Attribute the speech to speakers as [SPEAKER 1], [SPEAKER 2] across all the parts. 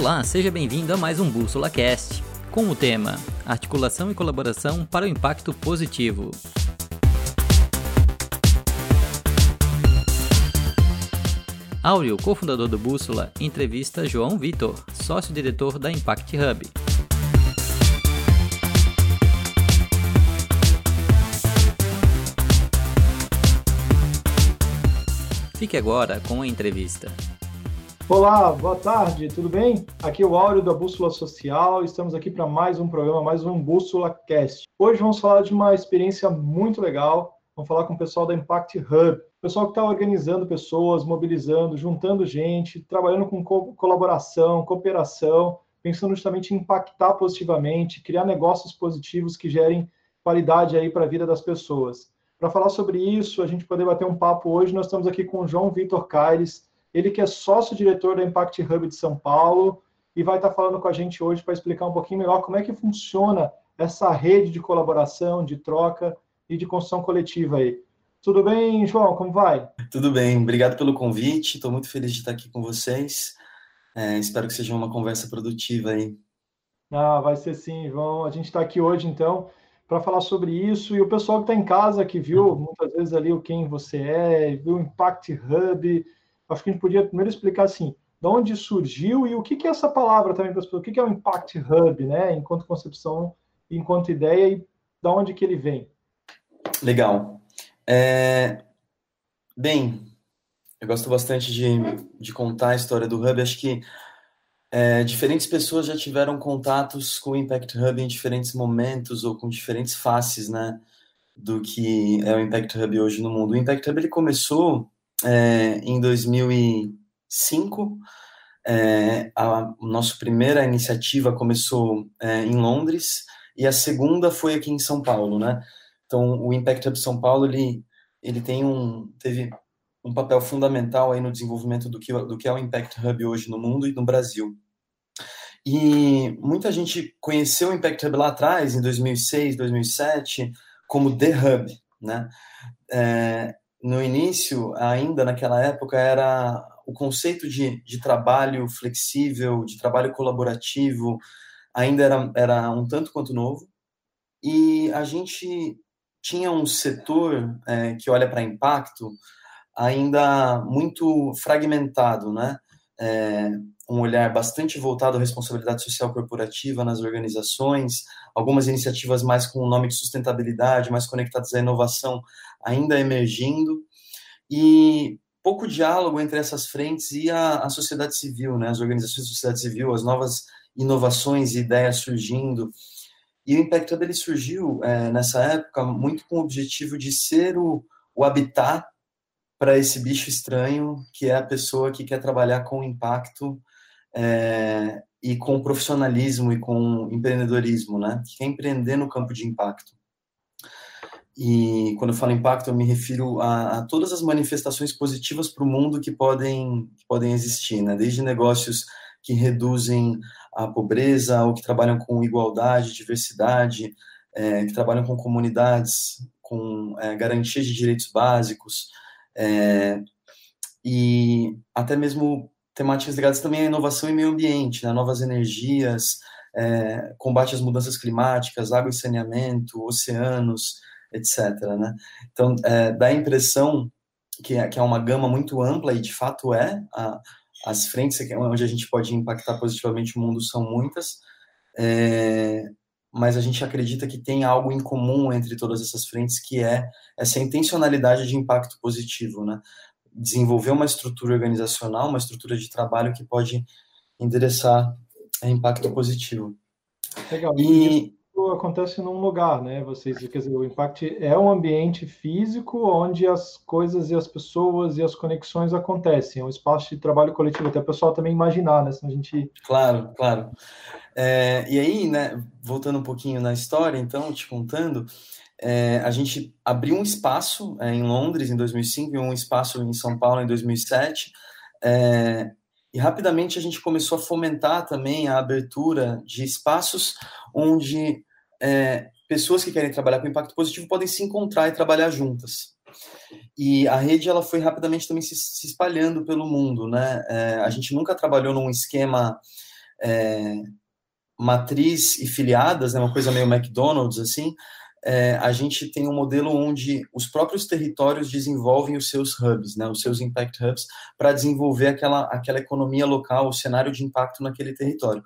[SPEAKER 1] Olá, seja bem-vindo a mais um Bússola Cast, com o tema Articulação e colaboração para o impacto positivo. Áureo, cofundador do Bússola, entrevista João Vitor, sócio-diretor da Impact Hub. Fique agora com a entrevista.
[SPEAKER 2] Olá, boa tarde, tudo bem? Aqui é o Áureo da Bússola Social, estamos aqui para mais um programa, mais um Bússola Cast. Hoje vamos falar de uma experiência muito legal, vamos falar com o pessoal da Impact Hub, pessoal que está organizando pessoas, mobilizando, juntando gente, trabalhando com co colaboração, cooperação, pensando justamente em impactar positivamente, criar negócios positivos que gerem qualidade aí para a vida das pessoas. Para falar sobre isso, a gente poder bater um papo hoje, nós estamos aqui com o João Vitor Caires, ele que é sócio-diretor da Impact Hub de São Paulo e vai estar falando com a gente hoje para explicar um pouquinho melhor como é que funciona essa rede de colaboração, de troca e de construção coletiva aí. Tudo bem, João? Como vai?
[SPEAKER 3] Tudo bem, obrigado pelo convite. Estou muito feliz de estar aqui com vocês. É, espero que seja uma conversa produtiva aí.
[SPEAKER 2] Ah, vai ser sim, João. A gente está aqui hoje, então, para falar sobre isso. E o pessoal que está em casa, que viu uhum. muitas vezes ali o quem você é, viu o Impact Hub, acho que a gente podia primeiro explicar assim, de onde surgiu e o que, que é essa palavra também para as pessoas, o que, que é o Impact Hub, né, enquanto concepção, enquanto ideia e da onde que ele vem.
[SPEAKER 3] Legal. É... Bem, eu gosto bastante de, de contar a história do Hub, acho que é, diferentes pessoas já tiveram contatos com o Impact Hub em diferentes momentos ou com diferentes faces, né, do que é o Impact Hub hoje no mundo. O Impact Hub ele começou é, em 2005. É, a nossa primeira iniciativa começou é, em Londres e a segunda foi aqui em São Paulo, né? Então, o Impact Hub São Paulo ele ele tem um teve um papel fundamental aí no desenvolvimento do que do que é o Impact Hub hoje no mundo e no Brasil. E muita gente conheceu o Impact Hub lá atrás, em 2006, 2007, como The Hub, né? É, no início, ainda naquela época, era o conceito de, de trabalho flexível, de trabalho colaborativo, ainda era, era um tanto quanto novo. E a gente tinha um setor é, que olha para impacto ainda muito fragmentado, né? É, um olhar bastante voltado à responsabilidade social corporativa nas organizações, algumas iniciativas mais com o nome de sustentabilidade, mais conectadas à inovação, ainda emergindo, e pouco diálogo entre essas frentes e a, a sociedade civil, né, as organizações da sociedade civil, as novas inovações e ideias surgindo. E o Impact Hub ele surgiu é, nessa época muito com o objetivo de ser o, o habitat para esse bicho estranho, que é a pessoa que quer trabalhar com impacto é, e com profissionalismo e com empreendedorismo, né? Que quer empreender no campo de impacto. E quando eu falo impacto, eu me refiro a, a todas as manifestações positivas para o mundo que podem, que podem existir, né? Desde negócios que reduzem a pobreza, ou que trabalham com igualdade, diversidade, é, que trabalham com comunidades, com é, garantia de direitos básicos, é, e até mesmo temáticas ligadas também à inovação e meio ambiente, né? novas energias, é, combate às mudanças climáticas, água e saneamento, oceanos, etc. Né? Então, é, dá a impressão que é, que é uma gama muito ampla, e de fato é, a, as frentes onde a gente pode impactar positivamente o mundo são muitas, é, mas a gente acredita que tem algo em comum entre todas essas frentes, que é essa intencionalidade de impacto positivo, né? Desenvolver uma estrutura organizacional, uma estrutura de trabalho que pode endereçar impacto positivo.
[SPEAKER 2] Legal. E, acontece num lugar, né? Vocês, quer dizer, o Impact é um ambiente físico onde as coisas e as pessoas e as conexões acontecem, é um espaço de trabalho coletivo, até o pessoal também imaginar, né? Se a gente...
[SPEAKER 3] Claro, claro. É, e aí, né, voltando um pouquinho na história, então, te contando, é, a gente abriu um espaço é, em Londres em 2005 e um espaço em São Paulo em 2007, é, e rapidamente a gente começou a fomentar também a abertura de espaços onde é, pessoas que querem trabalhar com impacto positivo podem se encontrar e trabalhar juntas. E a rede ela foi rapidamente também se, se espalhando pelo mundo, né? É, a gente nunca trabalhou num esquema é, matriz e filiadas, né, uma coisa meio McDonald's, assim, é, a gente tem um modelo onde os próprios territórios desenvolvem os seus hubs, né, os seus impact hubs, para desenvolver aquela, aquela economia local, o cenário de impacto naquele território.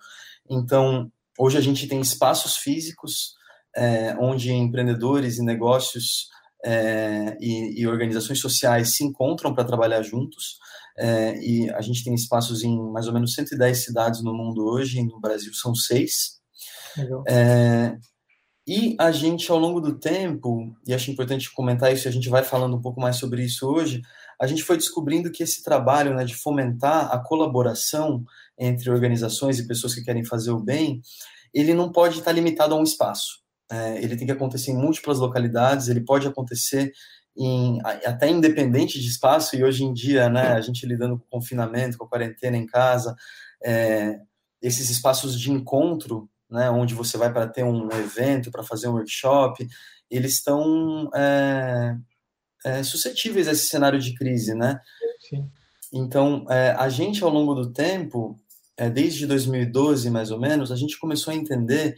[SPEAKER 3] Então, hoje a gente tem espaços físicos é, onde empreendedores e negócios é, e, e, organizações sociais se encontram para trabalhar juntos. É, e a gente tem espaços em mais ou menos 110 cidades no mundo hoje, no Brasil são seis. É, e a gente, ao longo do tempo, e acho importante comentar isso, a gente vai falando um pouco mais sobre isso hoje, a gente foi descobrindo que esse trabalho né, de fomentar a colaboração entre organizações e pessoas que querem fazer o bem, ele não pode estar limitado a um espaço. É, ele tem que acontecer em múltiplas localidades, ele pode acontecer em, até independente de espaço, e hoje em dia, né, a gente lidando com o confinamento, com a quarentena em casa, é, esses espaços de encontro, né, onde você vai para ter um evento, para fazer um workshop, eles estão é, é, suscetíveis a esse cenário de crise, né? Sim. Então, é, a gente, ao longo do tempo, desde 2012, mais ou menos, a gente começou a entender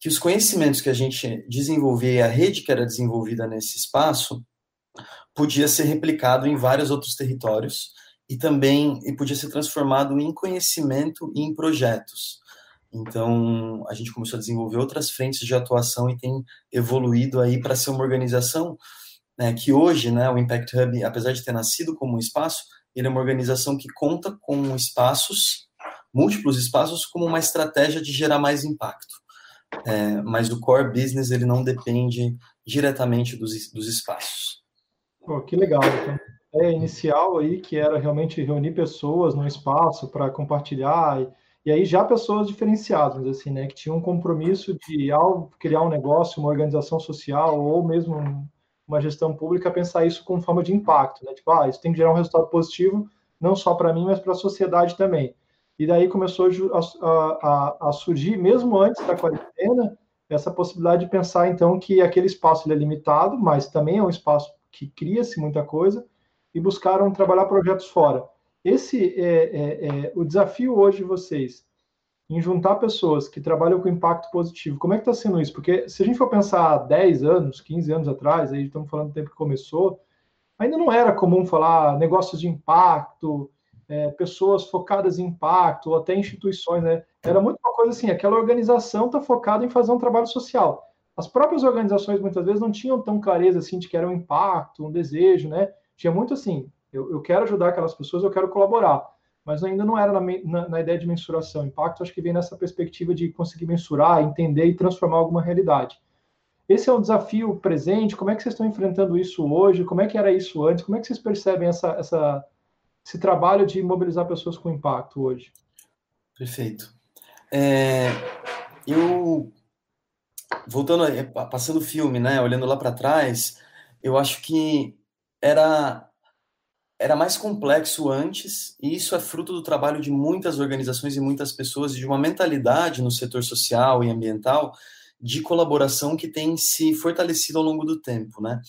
[SPEAKER 3] que os conhecimentos que a gente desenvolvia e a rede que era desenvolvida nesse espaço podia ser replicado em vários outros territórios e também e podia ser transformado em conhecimento e em projetos. Então, a gente começou a desenvolver outras frentes de atuação e tem evoluído aí para ser uma organização né, que hoje, né, o Impact Hub, apesar de ter nascido como um espaço, ele é uma organização que conta com espaços, múltiplos espaços, como uma estratégia de gerar mais impacto. É, mas o core business ele não depende diretamente dos, dos espaços.
[SPEAKER 2] Pô, que legal. Então, é inicial aí que era realmente reunir pessoas num espaço para compartilhar e, e, aí já pessoas diferenciadas, assim, né, que tinham um compromisso de ao criar um negócio, uma organização social ou mesmo uma gestão pública pensar isso como forma de impacto, né? Tipo, ah, isso tem que gerar um resultado positivo não só para mim, mas para a sociedade também. E daí começou a, a, a, surgir, mesmo antes da quarentena, essa possibilidade de pensar, então, que aquele espaço é limitado, mas também é um espaço que cria-se muita coisa, e buscaram trabalhar projetos fora. Esse é, é, é, o desafio hoje de vocês, em juntar pessoas que trabalham com impacto positivo. Como é que está sendo isso? Porque se a gente for pensar 10 anos, 15 anos atrás, aí estamos falando do tempo que começou, ainda não era comum falar negócios de impacto, é, pessoas focadas em impacto, ou até instituições, né? Era muito uma coisa assim, aquela organização está focada em fazer um trabalho social. As próprias organizações muitas vezes não tinham tão clareza assim de que era um impacto, um desejo, né? Tinha muito assim, eu, eu quero ajudar aquelas pessoas, eu quero colaborar, mas ainda não era na, na, na ideia de mensuração. Impacto acho que vem nessa perspectiva de conseguir mensurar, entender e transformar alguma realidade. Esse é um desafio presente. Como é que vocês estão enfrentando isso hoje? Como é que era isso antes? Como é que vocês percebem essa, essa, esse trabalho de mobilizar pessoas com impacto hoje?
[SPEAKER 3] Perfeito. É, eu voltando, passando o filme, né, olhando lá para trás, eu acho que era era mais complexo antes, e isso é fruto do trabalho de muitas organizações e muitas pessoas, de uma mentalidade no setor social e ambiental de colaboração que tem se fortalecido ao longo do tempo, né?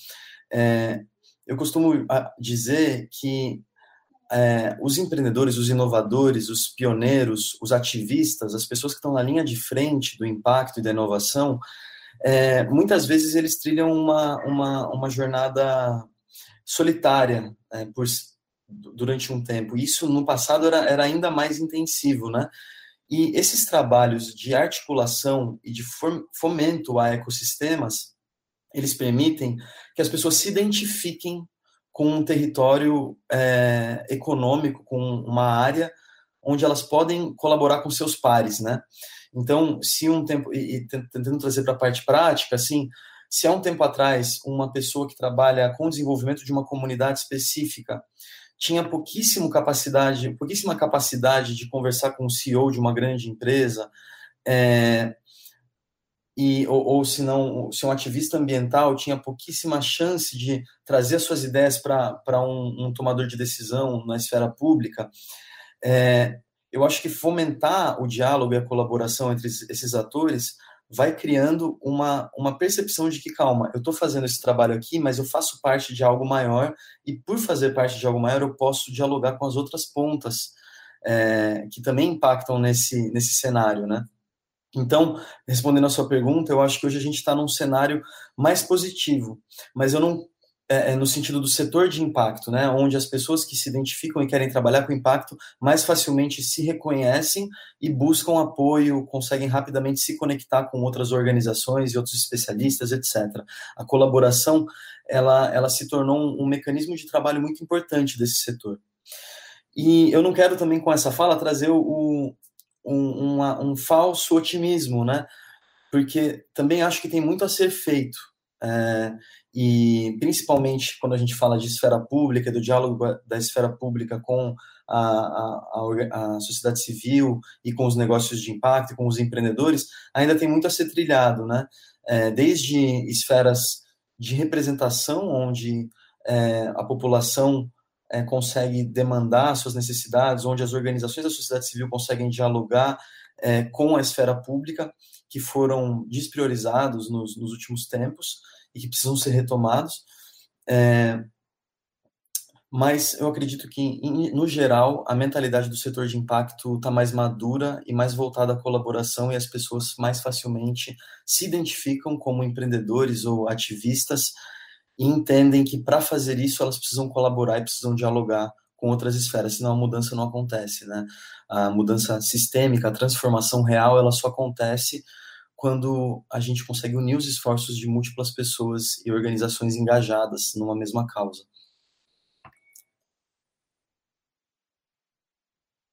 [SPEAKER 3] É, eu costumo ah, dizer que é, os empreendedores, os inovadores, os pioneiros, os ativistas, as pessoas que estão na linha de frente do impacto e da inovação, é, muitas vezes eles trilham uma, uma, uma jornada solitária é, por, durante um tempo. Isso no passado era, era ainda mais intensivo, né? E esses trabalhos de articulação e de fomento a ecossistemas, eles permitem que as pessoas se identifiquem com um território é, econômico, com uma área onde elas podem colaborar com seus pares, né? Então, se um tempo e, tentando trazer para a parte prática, assim, se há um tempo atrás uma pessoa que trabalha com o desenvolvimento de uma comunidade específica tinha pouquíssima capacidade, pouquíssima capacidade de conversar com o CEO de uma grande empresa, é, e, ou, ou se não, se um ativista ambiental tinha pouquíssima chance de trazer suas ideias para um, um, tomador de decisão na esfera pública, é, eu acho que fomentar o diálogo e a colaboração entre esses atores vai criando uma, uma percepção de que, calma, eu estou fazendo esse trabalho aqui, mas eu faço parte de algo maior, e por fazer parte de algo maior, eu posso dialogar com as outras pontas é, que também impactam nesse, nesse cenário, né? Então, respondendo a sua pergunta, eu acho que hoje a gente está num cenário mais positivo, mas eu não é, é, no sentido do setor de impacto, né, onde as pessoas que se identificam e querem trabalhar com impacto mais facilmente se reconhecem e buscam apoio, conseguem rapidamente se conectar com outras organizações e outros especialistas, etc. A colaboração, ela, ela se tornou um, um mecanismo de trabalho muito importante desse setor. E eu não quero também com essa fala trazer o, um, um falso otimismo, né? Porque também acho que tem muito a ser feito. É, e principalmente quando a gente fala de esfera pública, do diálogo da esfera pública com a, a, a, sociedade civil e com os negócios de impacto, com os empreendedores, ainda tem muito a ser trilhado, né? É, desde esferas de representação, onde é, a população é, consegue demandar suas necessidades, onde as organizações da sociedade civil conseguem dialogar é, com a esfera pública, que foram despriorizados nos, nos últimos tempos, e que precisam ser retomados. É, mas eu acredito que, no geral, a mentalidade do setor de impacto está mais madura e mais voltada à colaboração e as pessoas mais facilmente se identificam como empreendedores ou ativistas e entendem que para fazer isso elas precisam colaborar e precisam dialogar com outras esferas, senão a mudança não acontece, né? A mudança sistêmica, a transformação real, ela só acontece quando a gente consegue unir os esforços de múltiplas pessoas e organizações engajadas numa mesma causa.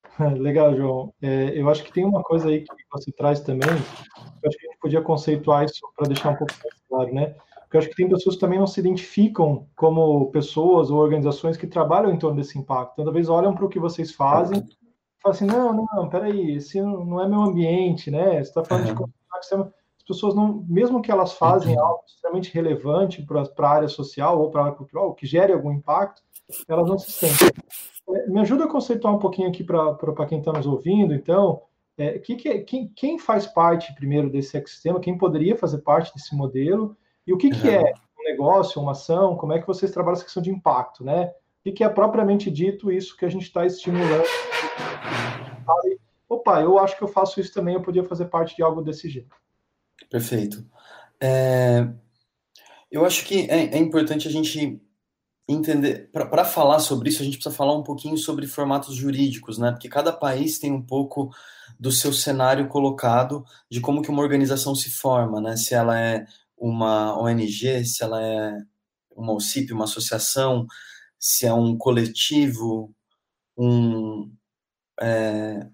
[SPEAKER 2] Legal, João. É, eu acho que tem uma coisa aí que você traz também, eu acho que a gente podia conceituar isso para deixar um pouco mais claro, né? Porque eu acho que tem pessoas que também não se identificam como pessoas ou organizações que trabalham em torno desse impacto. Então, talvez olham para o que vocês fazem e falam assim, não, não, peraí, esse não é meu ambiente, né? Você está falando uhum. de as pessoas não, mesmo que elas fazem uhum. algo extremamente relevante para a área social ou para a área cultural, que gere algum impacto, elas não se sentem. É, me ajuda a conceituar um pouquinho aqui para quem está nos ouvindo, então, é, que que, quem, quem, faz parte primeiro desse ecossistema, quem poderia fazer parte desse modelo, e o que, que é um negócio, uma ação, como é que vocês trabalham essa questão de impacto, né? O que, que é propriamente dito isso que a gente está estimulando? Opa, eu acho que eu faço isso também, eu podia fazer parte de algo desse jeito.
[SPEAKER 3] Perfeito. É, eu acho que é, é, importante a gente entender, para falar sobre isso, a gente precisa falar um pouquinho sobre formatos jurídicos, né? Porque cada país tem um pouco do seu cenário colocado de como que uma organização se forma, né? Se ela é uma ONG, se ela é uma OCIP, uma associação, se é um coletivo, um, é,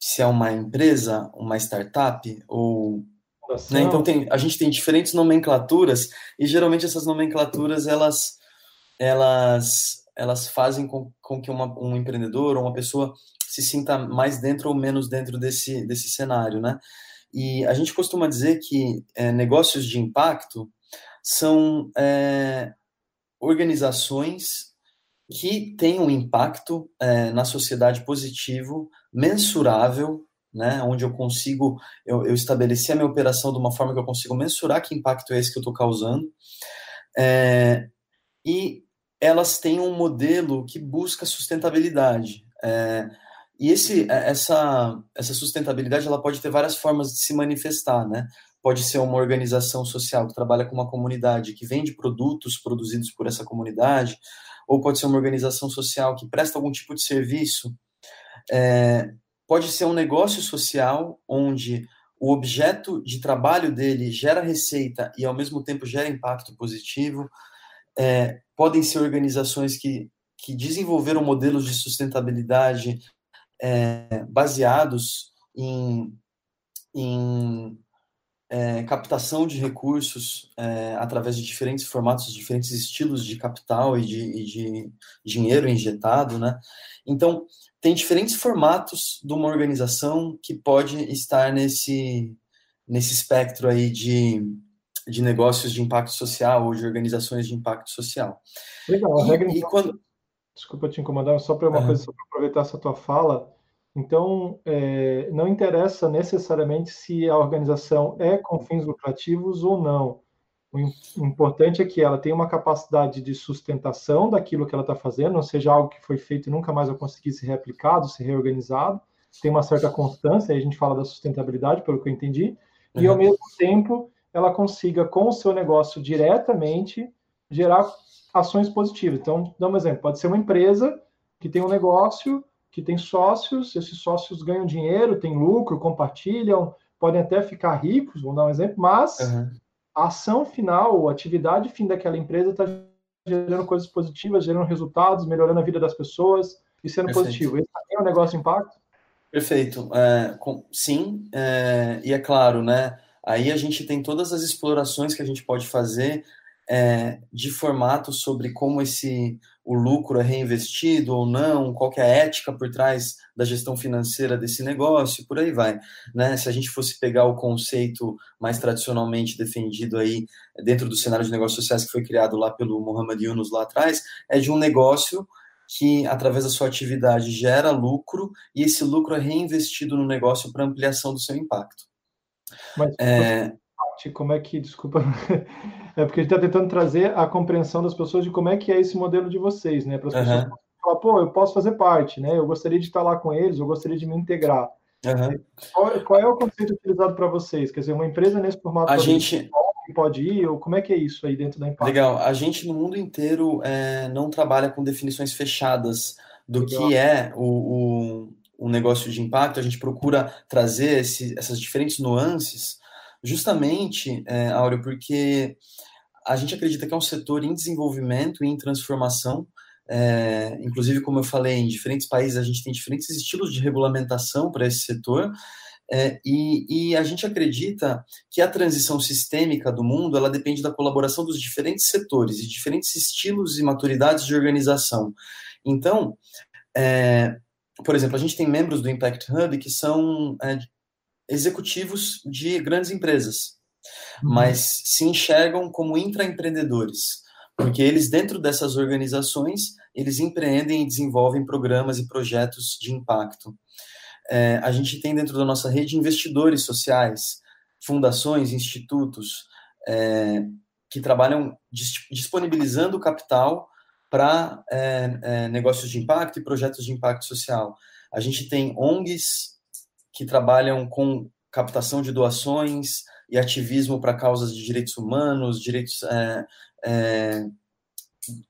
[SPEAKER 3] se é uma empresa, uma startup ou né? Então tem, a gente tem diferentes nomenclaturas e geralmente essas nomenclaturas elas elas elas fazem com, com que uma, um empreendedor ou uma pessoa se sinta mais dentro ou menos dentro desse desse cenário, né? E a gente costuma dizer que é, negócios de impacto são é, organizações que têm um impacto é, na sociedade positivo, mensurável né, onde eu consigo, eu, eu a minha operação de uma forma que eu consigo mensurar que impacto é esse que eu estou causando, é, e elas têm um modelo que busca sustentabilidade. É, e esse, essa, essa sustentabilidade ela pode ter várias formas de se manifestar, né? Pode ser uma organização social que trabalha com uma comunidade, que vende produtos produzidos por essa comunidade, ou pode ser uma organização social que presta algum tipo de serviço é, pode ser um negócio social onde o objeto de trabalho dele gera receita e ao mesmo tempo gera impacto positivo. É, podem ser organizações que, que desenvolveram modelos de sustentabilidade é, baseados em, em é, captação de recursos é, através de diferentes formatos, diferentes estilos de capital e de, e de dinheiro injetado, né? Então, tem diferentes formatos de uma organização que pode estar nesse, nesse espectro aí de, de negócios de impacto social ou de organizações de impacto social.
[SPEAKER 2] Legal, e, e então, quando... Desculpa te incomodar, só para uma uhum. coisa, só para aproveitar essa tua fala. Então, é, não interessa necessariamente se a organização é com fins lucrativos ou não. O importante é que ela tenha uma capacidade de sustentação daquilo que ela está fazendo, não seja algo que foi feito e nunca mais vai conseguir ser replicado, ser reorganizado. Tem uma certa constância, aí a gente fala da sustentabilidade, pelo que eu entendi, uhum. e ao mesmo tempo ela consiga, com o seu negócio diretamente, gerar ações positivas. Então, dá um exemplo: pode ser uma empresa que tem um negócio, que tem sócios, esses sócios ganham dinheiro, têm lucro, compartilham, podem até ficar ricos, vamos dar um exemplo, mas uhum. a ação final, a atividade fim daquela empresa está gerando coisas positivas, gerando resultados, melhorando a vida das pessoas e sendo Perfeito. positivo. Esse é um negócio de impacto?
[SPEAKER 3] Perfeito. É, com, sim, é, e é claro, né? Aí a gente tem todas as explorações que a gente pode fazer é, de formato sobre como esse o lucro é reinvestido ou não, qual é a ética por trás da gestão financeira desse negócio, por aí vai. Né? Se a gente fosse pegar o conceito mais tradicionalmente defendido aí dentro do cenário de negócios sociais que foi criado lá pelo Muhammad Yunus lá atrás, é de um negócio que, através da sua atividade, gera lucro e esse lucro é reinvestido no negócio para ampliação do seu impacto.
[SPEAKER 2] Mas, é... como é que, desculpa, é porque a gente está tentando trazer a compreensão das pessoas de como é que é esse modelo de vocês, né? Para as pessoas uhum. falar, pô, eu posso fazer parte, né? Eu gostaria de estar lá com eles, eu gostaria de me integrar. Uhum. Qual, qual, é o conceito utilizado para vocês? Quer dizer, uma empresa nesse formato
[SPEAKER 3] a gente
[SPEAKER 2] pode ir, ou como é que é isso aí dentro da Impact?
[SPEAKER 3] Legal, a gente no mundo inteiro é, não trabalha com definições fechadas do Legal. que é o, o, negócio de impacto, a gente procura trazer esse, essas diferentes nuances, justamente, é, Áureo, porque a gente acredita que é um setor em desenvolvimento e em transformação. É, inclusive, como eu falei, em diferentes países a gente tem diferentes estilos de regulamentação para esse setor. É, e, e, a gente acredita que a transição sistêmica do mundo ela depende da colaboração dos diferentes setores e diferentes estilos e maturidades de organização. Então, é, por exemplo, a gente tem membros do Impact Hub que são é, executivos de grandes empresas, uhum. mas se enxergam como intraempreendedores, porque eles, dentro dessas organizações, eles empreendem e desenvolvem programas e projetos de impacto. É, a gente tem dentro da nossa rede investidores sociais, fundações, institutos, é, que trabalham disponibilizando capital para é, é, negócios de impacto e projetos de impacto social. A gente tem ONGs que trabalham com captação de doações e ativismo para causas de direitos humanos, direitos é, é,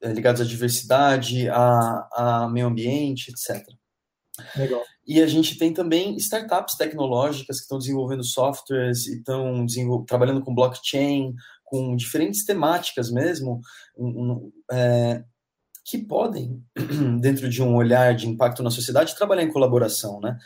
[SPEAKER 3] é, ligados à diversidade, a, a meio ambiente, etc.
[SPEAKER 2] Legal.
[SPEAKER 3] E a gente tem também startups tecnológicas que estão desenvolvendo softwares e estão trabalhando com blockchain, com diferentes temáticas mesmo, um, um, é, que podem, dentro de um olhar de impacto na sociedade, trabalhar em colaboração, né?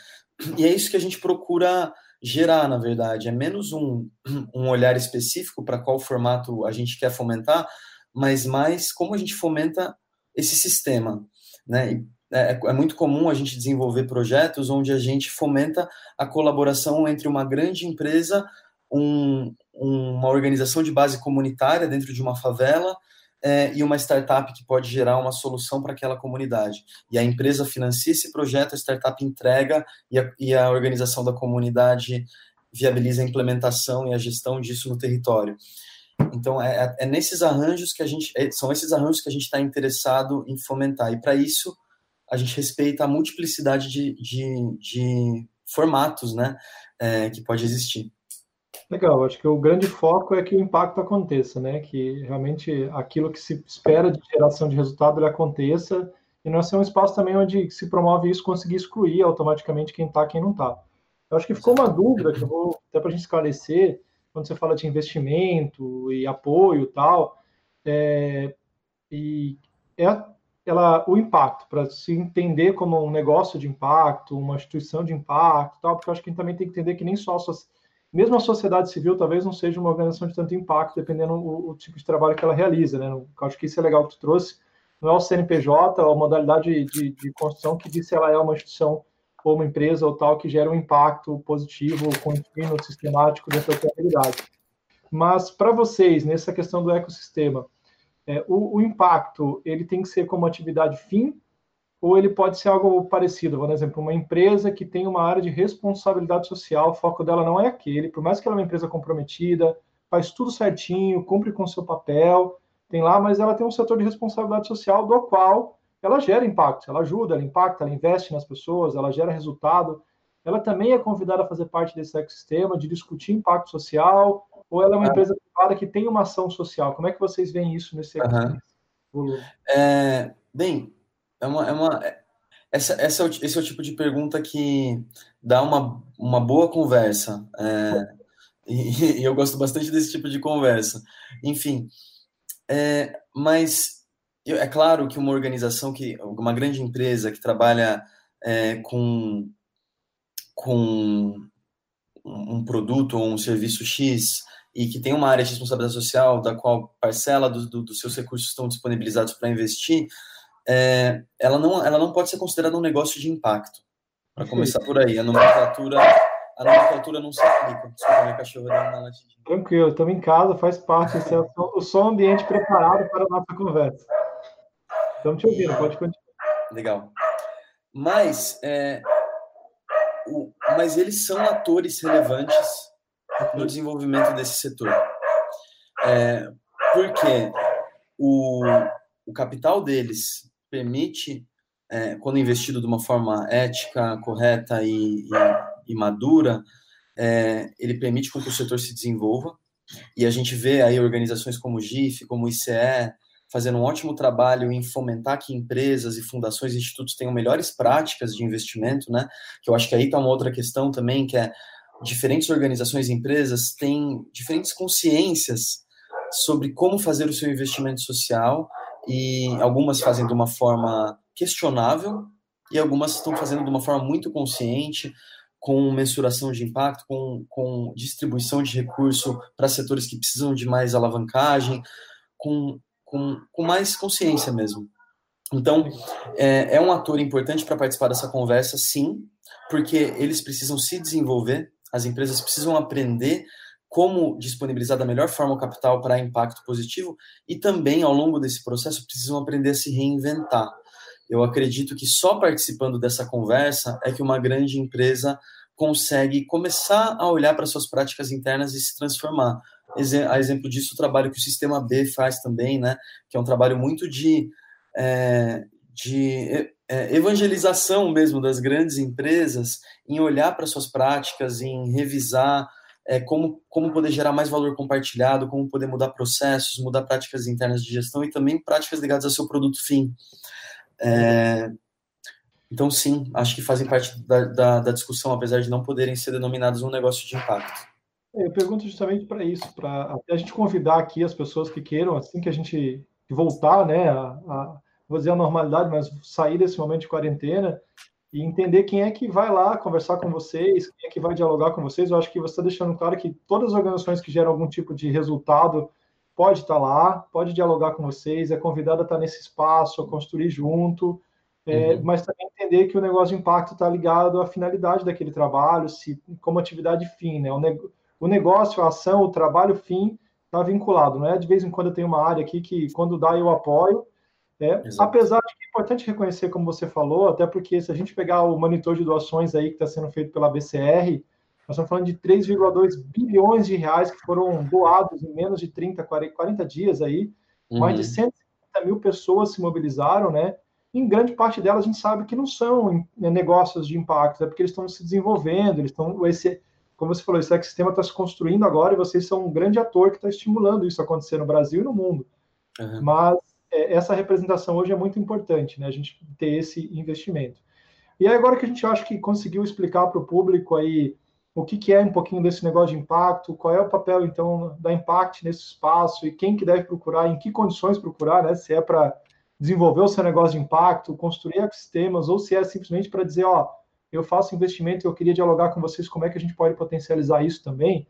[SPEAKER 3] E é isso que a gente procura gerar, na verdade. É menos um, um olhar específico para qual formato a gente quer fomentar, mas mais como a gente fomenta esse sistema, né? É, é, muito comum a gente desenvolver projetos onde a gente fomenta a colaboração entre uma grande empresa, um, uma organização de base comunitária dentro de uma favela é, e uma startup que pode gerar uma solução para aquela comunidade. E a empresa financia esse projeto, a startup entrega e a, e a organização da comunidade viabiliza a implementação e a gestão disso no território. Então, é, é, é nesses arranjos que a gente, é, são esses arranjos que a gente está interessado em fomentar. E para isso, a gente respeita a multiplicidade de, de, de formatos né, é, que pode existir.
[SPEAKER 2] Legal, acho que o grande foco é que o impacto aconteça, né? Que realmente aquilo que se espera de geração de resultado ele aconteça e não ser um espaço também onde se promove isso conseguir excluir automaticamente quem está, quem não está. Eu acho que ficou uma dúvida que eu vou até para a gente esclarecer quando você fala de investimento e apoio tal, é, e é ela o impacto para se entender como um negócio de impacto, uma instituição de impacto, tal, porque eu acho que a gente também tem que entender que nem só mesmo a sociedade civil talvez não seja uma organização de tanto impacto, dependendo o, o tipo de trabalho que ela realiza, né? Eu acho que isso é legal que tu trouxe. Não é o CNPJ, a modalidade de, de construção que diz se ela é uma instituição ou uma empresa ou tal que gera um impacto positivo, contínuo, sistemático dentro da atividade. Mas para vocês, nessa questão do ecossistema, é, o, o, impacto ele tem que ser como atividade fim ou ele pode ser algo parecido. Por exemplo, uma empresa que tem uma área de responsabilidade social, o foco dela não é aquele, por mais que ela é uma empresa comprometida, faz tudo certinho, cumpre com seu papel, tem lá, mas ela tem um setor de responsabilidade social do qual ela gera impacto, ela ajuda, ela impacta, ela investe nas pessoas, ela gera resultado. Ela também é convidada a fazer parte desse ecossistema, de discutir impacto social, ou ela é uma ah. empresa privada que tem uma ação social? Como é que vocês veem isso nesse ecossistema?
[SPEAKER 3] Uhum. É, bem, é uma, é uma, essa, essa, é esse é o tipo de pergunta que dá uma, uma boa conversa. É, e, e, eu gosto bastante desse tipo de conversa. Enfim, é, mas é claro que uma organização, que uma grande empresa que trabalha é, com, com um produto ou um serviço X e que tem uma área de responsabilidade social da qual parcela dos do, do seus recursos estão disponibilizados para investir, é, ela, não, ela não pode ser considerada um negócio de impacto. Para começar por aí, a nomenclatura, a nomenclatura não se aplica. Desculpa, minha cachorra deu uma latidinha.
[SPEAKER 2] Tranquilo, estamos em casa, faz parte, esse é o som ambiente preparado para a nossa conversa. Estamos te ouvindo, pode continuar.
[SPEAKER 3] Legal. Mas, é, o, mas eles são atores relevantes no desenvolvimento desse setor. É, porque o, o capital deles permite, é, quando investido de uma forma ética, correta e, e, e madura, é, ele permite que o setor se desenvolva. E a gente vê aí organizações como o GIF, como o ICE, fazendo um ótimo trabalho em fomentar que empresas e fundações e institutos tenham melhores práticas de investimento, né? Que eu acho que aí está uma outra questão também, que é diferentes organizações e empresas têm diferentes consciências sobre como fazer o seu investimento social e algumas fazem de uma forma questionável e algumas estão fazendo de uma forma muito consciente, com mensuração de impacto, com, com distribuição de recurso para setores que precisam de mais alavancagem, com, com, com mais consciência mesmo. Então, é, é um ator importante para participar dessa conversa, sim, porque eles precisam se desenvolver as empresas precisam aprender como disponibilizar da melhor forma o capital para impacto positivo e também, ao longo desse processo, precisam aprender a se reinventar. Eu acredito que só participando dessa conversa é que uma grande empresa consegue começar a olhar para suas práticas internas e se transformar. A exemplo disso, o trabalho que o Sistema B faz também, né? que é um trabalho muito de, é, de é, evangelização mesmo das grandes empresas em olhar para suas práticas, em revisar é, como, como poder gerar mais valor compartilhado, como poder mudar processos, mudar práticas internas de gestão e também práticas ligadas ao seu produto fim. É, então, sim, acho que fazem parte da, da, da, discussão, apesar de não poderem ser denominados um negócio de impacto.
[SPEAKER 2] Eu pergunto justamente para isso, para a gente convidar aqui as pessoas que queiram, assim que a gente voltar né, a, a vou dizer a normalidade, mas sair desse momento de quarentena e entender quem é que vai lá conversar com vocês, quem é que vai dialogar com vocês. Eu acho que você está deixando claro que todas as organizações que geram algum tipo de resultado pode estar tá lá, pode dialogar com vocês, é convidada a estar tá nesse espaço, a construir junto, é, uhum. mas também entender que o negócio de impacto está ligado à finalidade daquele trabalho, se como atividade fim, né? O, ne o negócio, a ação, o trabalho fim está vinculado, não é? De vez em quando eu tenho uma área aqui que quando dá eu apoio, é, apesar de que é importante reconhecer, como você falou, até porque se a gente pegar o monitor de doações aí que está sendo feito pela BCR, nós estamos falando de 3,2 bilhões de reais que foram doados em menos de 30, 40 dias aí. Uhum. Mais de 150 mil pessoas se mobilizaram, né? Em grande parte delas a gente sabe que não são né, negócios de impacto, é porque eles estão se desenvolvendo, eles estão. Esse, como você falou, esse ecossistema está se construindo agora e vocês são um grande ator que está estimulando isso acontecer no Brasil e no mundo. Uhum. Mas essa representação hoje é muito importante, né? A gente ter esse investimento. E aí, agora que a gente acha que conseguiu explicar para o público aí o que, que é um pouquinho desse negócio de impacto, qual é o papel, então, da Impact nesse espaço e quem que deve procurar, em que condições procurar, né? Se é para desenvolver o seu negócio de impacto, construir ecossistemas, ou se é simplesmente para dizer, ó, eu faço investimento e eu queria dialogar com vocês como é que a gente pode potencializar isso também.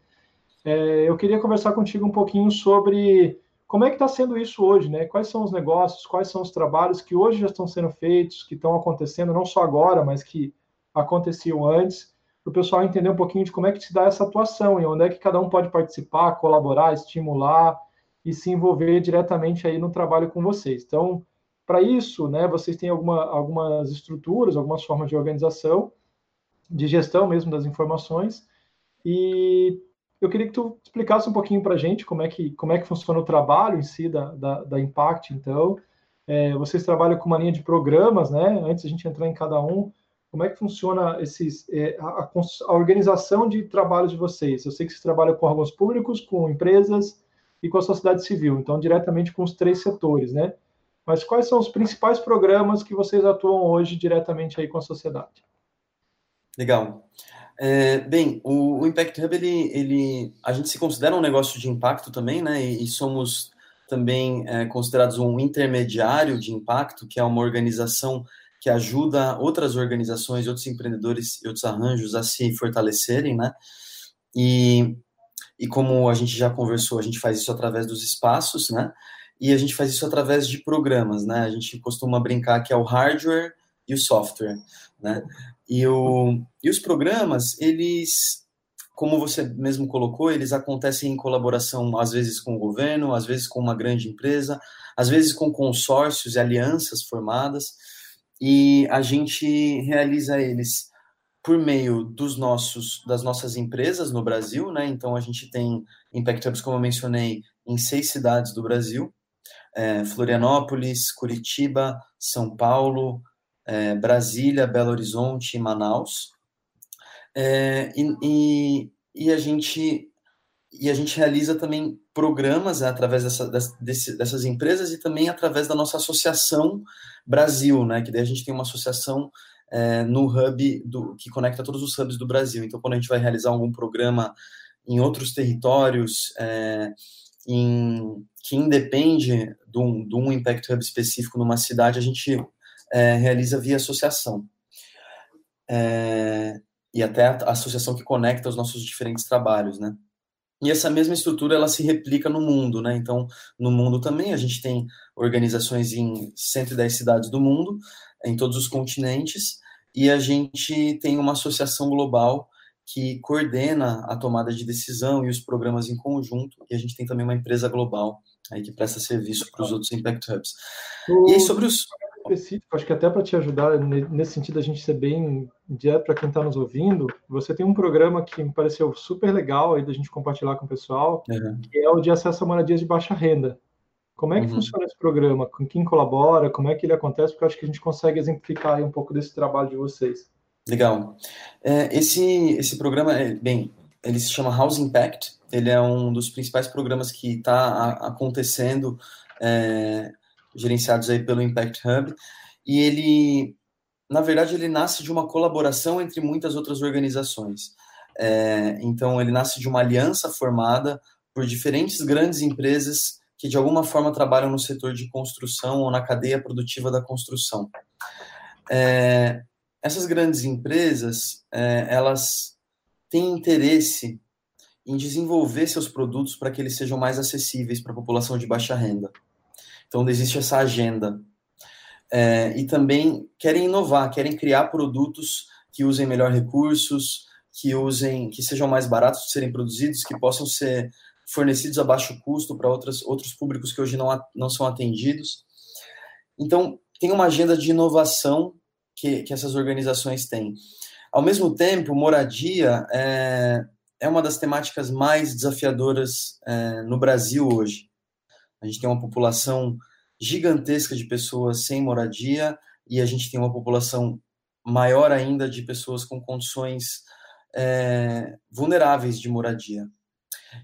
[SPEAKER 2] É, eu queria conversar contigo um pouquinho sobre como é que está sendo isso hoje, né? Quais são os negócios, quais são os trabalhos que hoje já estão sendo feitos, que estão acontecendo não só agora, mas que aconteciam antes, para o pessoal entender um pouquinho de como é que se dá essa atuação e onde é que cada um pode participar, colaborar, estimular e se envolver diretamente aí no trabalho com vocês. Então, para isso, né, vocês têm alguma, algumas estruturas, algumas formas de organização, de gestão mesmo das informações, e eu queria que tu explicasse um pouquinho para a gente como é, que, como é que funciona o trabalho em si da, da, da Impact, então. É, vocês trabalham com uma linha de programas, né? Antes a gente entrar em cada um, como é que funciona esses, é, a, a, organização de trabalho de vocês? Eu sei que vocês trabalham com órgãos públicos, com empresas e com a sociedade civil, então diretamente com os três setores, né? Mas quais são os principais programas que vocês atuam hoje diretamente aí com a sociedade?
[SPEAKER 3] Legal. É, bem, o, o, Impact Hub, ele, ele, a gente se considera um negócio de impacto também, né? E, e somos também é, considerados um intermediário de impacto, que é uma organização que ajuda outras organizações, outros empreendedores e outros arranjos a se fortalecerem, né? E, e como a gente já conversou, a gente faz isso através dos espaços, né? E a gente faz isso através de programas, né? A gente costuma brincar que é o hardware e o software, né? E, o, e os programas, eles, como você mesmo colocou, eles acontecem em colaboração, às vezes com o governo, às vezes com uma grande empresa, às vezes com consórcios e alianças formadas, e a gente realiza eles por meio dos nossos das nossas empresas no Brasil, né? Então a gente tem Impact Hubs, como eu mencionei, em seis cidades do Brasil: é, Florianópolis, Curitiba, São Paulo, é, Brasília, Belo Horizonte e Manaus. É, e, e, e, a gente e a gente realiza também programas através dessa, desse, dessas empresas e também através da nossa associação Brasil, né? Que daí a gente tem uma associação é, no hub do, que conecta todos os hubs do Brasil. Então, quando a gente vai realizar algum programa em outros territórios, é, em, que independe de um, de um Impact Hub específico numa cidade, a gente é, realiza via associação. É, e até a associação que conecta os nossos diferentes trabalhos, né? E essa mesma estrutura ela se replica no mundo, né? Então, no mundo também a gente tem organizações em 110 cidades do mundo, em todos os continentes, e a gente tem uma associação global que coordena a tomada de decisão e os programas em conjunto, e a gente tem também uma empresa global aí que presta serviço para os outros Impact Hubs. E aí, sobre os
[SPEAKER 2] específico, acho que até para te ajudar nesse sentido a gente ser bem direto para quem está nos ouvindo, você tem um programa que me pareceu super legal aí da gente compartilhar com o pessoal, uhum. que é o de acesso a moradias de baixa renda. Como é que uhum. funciona esse programa? Com quem colabora? Como é que ele acontece? Porque acho que a gente consegue exemplificar um pouco desse trabalho de vocês.
[SPEAKER 3] Legal. É, esse, esse programa, é, bem, ele se chama House Impact. Ele é um dos principais programas que está acontecendo é, gerenciados aí pelo Impact Hub, e ele, na verdade, ele nasce de uma colaboração entre muitas outras organizações. É, então, ele nasce de uma aliança formada por diferentes grandes empresas que, de alguma forma, trabalham no setor de construção ou na cadeia produtiva da construção. É, essas grandes empresas, é, elas têm interesse em desenvolver seus produtos para que eles sejam mais acessíveis para a população de baixa renda. Então, existe essa agenda. É, e também querem inovar, querem criar produtos que usem melhor recursos, que usem, que sejam mais baratos de serem produzidos, que possam ser fornecidos a baixo custo para outros públicos que hoje não, não são atendidos. Então, tem uma agenda de inovação que, que essas organizações têm. Ao mesmo tempo, moradia é, é uma das temáticas mais desafiadoras é, no Brasil hoje. A gente tem uma população gigantesca de pessoas sem moradia e a gente tem uma população maior ainda de pessoas com condições é, vulneráveis de moradia.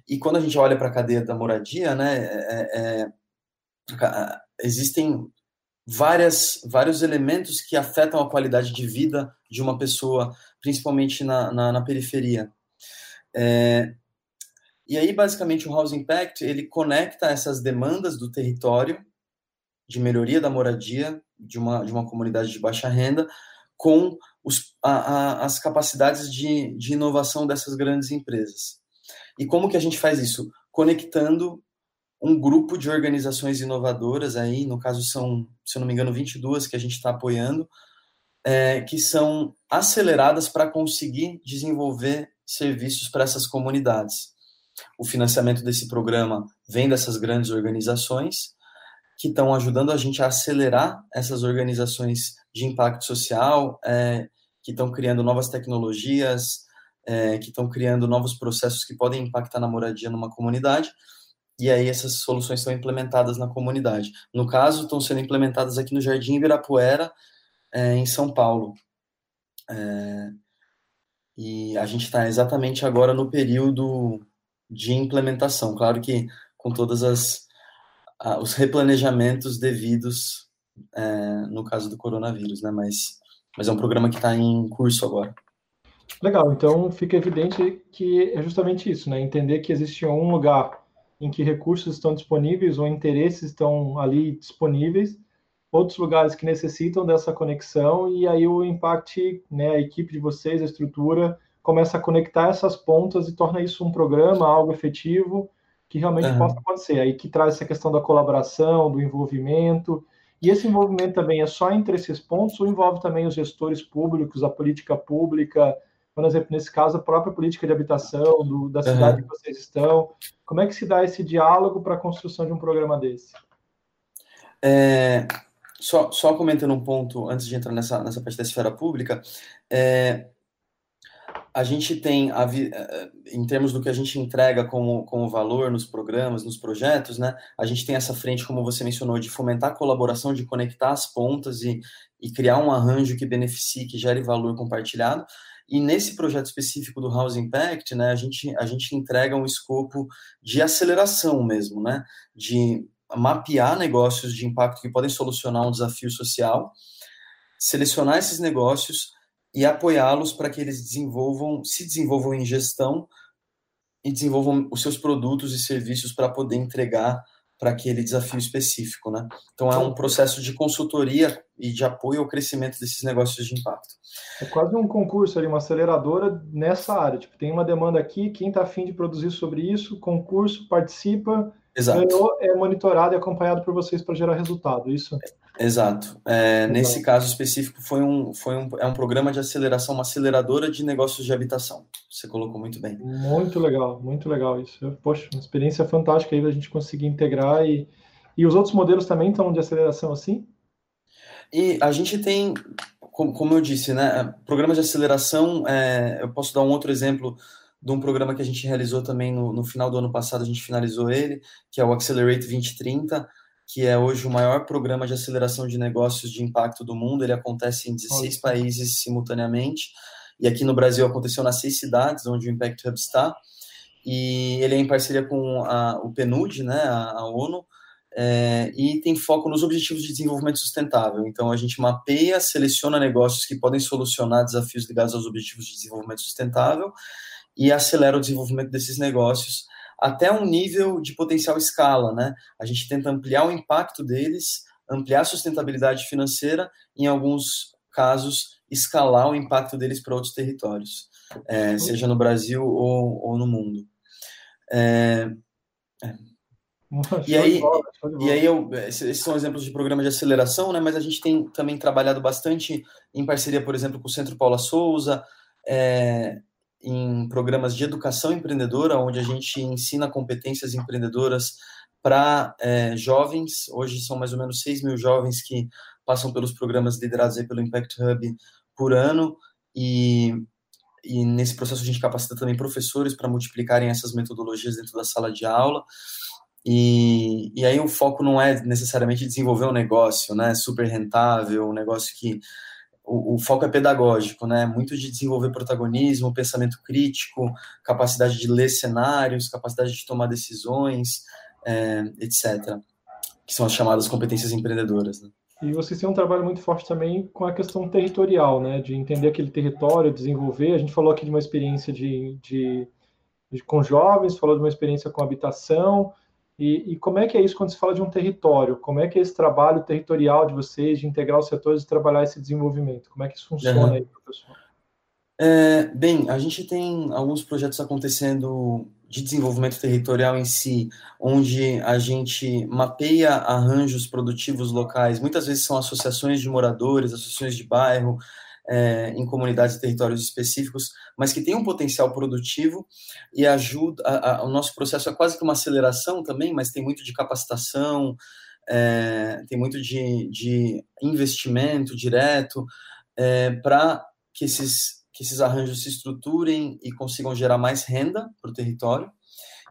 [SPEAKER 3] E quando a gente olha para a cadeia da moradia, né, é, é, existem várias, vários elementos que afetam a qualidade de vida de uma pessoa, principalmente na, na, na periferia. É, e aí, basicamente, o House Impact, ele conecta essas demandas do território de melhoria da moradia de uma, de uma comunidade de baixa renda com os, a, a, as capacidades de, de inovação dessas grandes empresas. E como que a gente faz isso? Conectando um grupo de organizações inovadoras aí, no caso são, se eu não me engano, 22 que a gente está apoiando, é, que são aceleradas para conseguir desenvolver serviços para essas comunidades. O financiamento desse programa vem dessas grandes organizações que estão ajudando a gente a acelerar essas organizações de impacto social, é, que estão criando novas tecnologias, é, que estão criando novos processos que podem impactar na moradia numa comunidade, e aí essas soluções são implementadas na comunidade. No caso, estão sendo implementadas aqui no Jardim Ibirapuera, é, em São Paulo. É, e a gente está exatamente agora no período de implementação. Claro que com todas as os replanejamentos devidos é, no caso do coronavírus, né? Mas mas é um programa que está em curso agora.
[SPEAKER 2] Legal. Então fica evidente que é justamente isso, né? Entender que existe um lugar em que recursos estão disponíveis ou interesses estão ali disponíveis, outros lugares que necessitam dessa conexão e aí o Impact, né, a equipe de vocês, a estrutura, começa a conectar essas pontas e torna isso um programa, algo efetivo que realmente uhum. possa acontecer. Aí que traz essa questão da colaboração, do envolvimento. E esse envolvimento também é só entre esses pontos ou envolve também os gestores públicos, a política pública, por exemplo, nesse caso, a própria política de habitação do, da cidade uhum. que vocês estão. Como é que se dá esse diálogo para a construção de um programa desse?
[SPEAKER 3] É, só, só comentando um ponto antes de entrar nessa, nessa parte da esfera pública, é, a gente tem, a, é, em termos do que a gente entrega como, como valor nos programas, nos projetos, né, a gente tem essa frente, como você mencionou, de fomentar a colaboração, de conectar as pontas e, e criar um arranjo que beneficie, que gere valor compartilhado, e nesse projeto específico do House Impact, né, a gente, a gente entrega um escopo de aceleração mesmo, né, de mapear negócios de impacto que podem solucionar um desafio social, selecionar esses negócios e apoiá-los para que eles desenvolvam, se desenvolvam em gestão e desenvolvam os seus produtos e serviços para poder entregar para aquele desafio específico, né? Então é um processo de consultoria e de apoio ao crescimento desses negócios de impacto.
[SPEAKER 2] É quase um concurso ali, uma aceleradora nessa área. Tipo, tem uma demanda aqui, quem está afim de produzir sobre isso, concurso, participa,
[SPEAKER 3] Exato.
[SPEAKER 2] é monitorado e acompanhado por vocês para gerar resultado, isso?
[SPEAKER 3] Exato. É, nesse caso específico, foi um, foi um, é um programa de aceleração, uma aceleradora de negócios de habitação. Você colocou muito bem.
[SPEAKER 2] Muito legal, muito legal isso. Poxa, uma experiência fantástica aí da gente conseguir integrar e, e os outros modelos também estão de aceleração assim?
[SPEAKER 3] E a gente tem, como eu disse, né, programas de aceleração, é, eu posso dar um outro exemplo de um programa que a gente realizou também no, no final do ano passado, a gente finalizou ele, que é o Accelerate 2030, que é hoje o maior programa de aceleração de negócios de impacto do mundo. Ele acontece em 16 países simultaneamente. E aqui no Brasil aconteceu nas seis cidades onde o Impact Hub está. E ele é em parceria com a, o PNUD, né, a, a ONU, é, e tem foco nos objetivos de desenvolvimento sustentável. Então, a gente mapeia, seleciona negócios que podem solucionar desafios ligados aos objetivos de desenvolvimento sustentável e acelera o desenvolvimento desses negócios até um nível de potencial escala, né? A gente tenta ampliar o impacto deles, ampliar a sustentabilidade financeira, em alguns casos, escalar o impacto deles para outros territórios, é, seja no Brasil ou, ou no mundo. É, é. E aí, e aí eu, esses são exemplos de programa de aceleração, né? Mas a gente tem também trabalhado bastante em parceria, por exemplo, com o Centro Paula Souza, é, em programas de educação empreendedora, onde a gente ensina competências empreendedoras para é, jovens. Hoje são mais ou menos 6 mil jovens que passam pelos programas liderados pelo Impact Hub por ano. E e nesse processo a gente capacita também professores para multiplicarem essas metodologias dentro da sala de aula. E, e aí o foco não é necessariamente desenvolver um negócio, né, super rentável, um negócio que o, o, foco é pedagógico, né, muito de desenvolver protagonismo, pensamento crítico, capacidade de ler cenários, capacidade de tomar decisões, é, etc., que são as chamadas competências empreendedoras. Né?
[SPEAKER 2] E vocês têm um trabalho muito forte também com a questão territorial, né, de entender aquele território, desenvolver. A gente falou aqui de uma experiência de, de, de com jovens, falou de uma experiência com habitação, e, e, como é que é isso quando se fala de um território? Como é que é esse trabalho territorial de vocês, de integrar os setores e trabalhar esse desenvolvimento? Como é que isso funciona uhum. aí, professor?
[SPEAKER 3] É, bem, a gente tem alguns projetos acontecendo de desenvolvimento territorial em si, onde a gente mapeia arranjos produtivos locais. Muitas vezes são associações de moradores, associações de bairro, é, em comunidades e territórios específicos, mas que tem um potencial produtivo e ajuda. A, a, o nosso processo é quase que uma aceleração também, mas tem muito de capacitação, é, tem muito de, de investimento direto é, para que esses que esses arranjos se estruturem e consigam gerar mais renda para o território.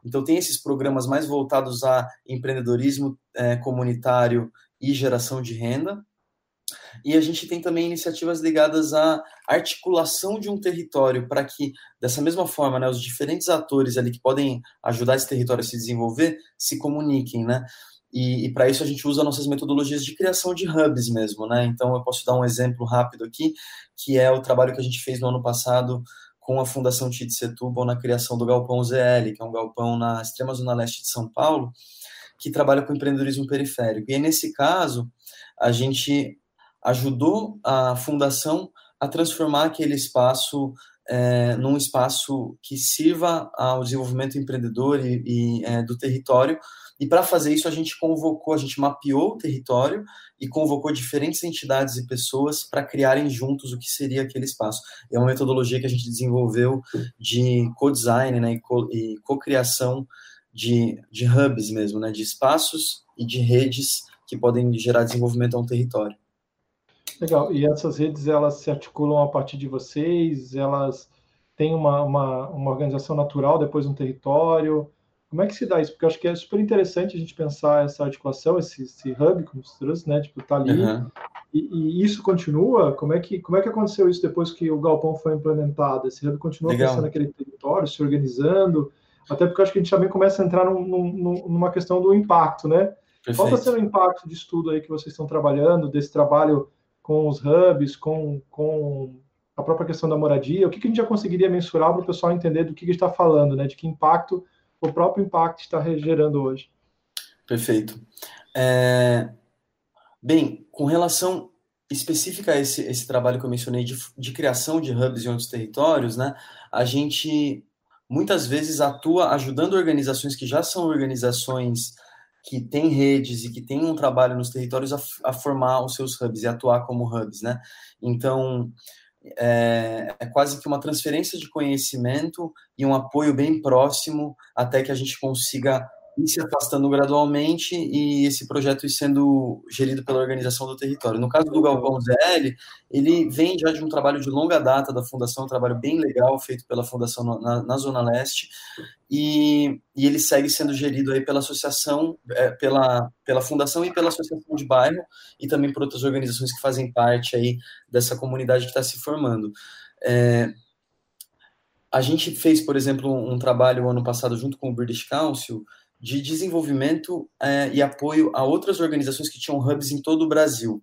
[SPEAKER 3] Então, tem esses programas mais voltados a empreendedorismo é, comunitário e geração de renda. E a gente tem também iniciativas ligadas à articulação de um território para que, dessa mesma forma, né, os diferentes atores ali que podem ajudar esse território a se desenvolver se comuniquem, né? E, e para isso a gente usa nossas metodologias de criação de hubs mesmo, né? Então eu posso dar um exemplo rápido aqui, que é o trabalho que a gente fez no ano passado com a Fundação Tite Setúbal na criação do Galpão ZL, que é um galpão na extrema zona leste de São Paulo, que trabalha com empreendedorismo periférico. E nesse caso, a gente ajudou a fundação a transformar aquele espaço é, num espaço que sirva ao desenvolvimento empreendedor e, e é, do território. E para fazer isso, a gente convocou, a gente mapeou o território e convocou diferentes entidades e pessoas para criarem juntos o que seria aquele espaço. É uma metodologia que a gente desenvolveu de co-design né, e co-criação de, de hubs mesmo, né, de espaços e de redes que podem gerar desenvolvimento a um território.
[SPEAKER 2] Legal. E essas redes, elas se articulam a partir de vocês? Elas têm uma, uma, uma organização natural depois no território? Como é que se dá isso? Porque eu acho que é super interessante a gente pensar essa articulação, esse, esse hub, como você trouxe, né? Tipo, tá ali. Uhum. E, e, isso continua? Como é, que, como é que aconteceu isso depois que o galpão foi implementado? Esse hub continua Legal. pensando naquele território, se organizando? Até porque eu acho que a gente também começa a entrar num, num, numa questão do impacto, né? Perfeito. Qual está sendo o impacto de estudo aí que vocês estão trabalhando, desse trabalho com os hubs, com, com a própria questão da moradia, o que, que a gente já conseguiria mensurar para o pessoal entender do que, que está falando, né? De que impacto o próprio impacto está gerando hoje.
[SPEAKER 3] Perfeito. É... Bem, com relação específica a esse, esse trabalho que eu mencionei de, de criação de hubs em outros territórios, né? A gente muitas vezes atua ajudando organizações que já são organizações que têm redes e que têm um trabalho nos territórios a, a formar os seus hubs e atuar como hubs, né? Então, é, é, quase que uma transferência de conhecimento e um apoio bem próximo até que a gente consiga ir se afastando gradualmente e esse projeto sendo gerido pela organização do território. No caso do Galpão ZL, ele vem já de um trabalho de longa data da Fundação, um trabalho bem legal feito pela Fundação na, na Zona Leste, e, e, ele segue sendo gerido aí pela associação, é, pela, pela Fundação e pela Associação de Bairro, e também por outras organizações que fazem parte aí dessa comunidade que está se formando. É, a gente fez, por exemplo, um trabalho ano passado junto com o British Council, de desenvolvimento é, e apoio a outras organizações que tinham hubs em todo o Brasil.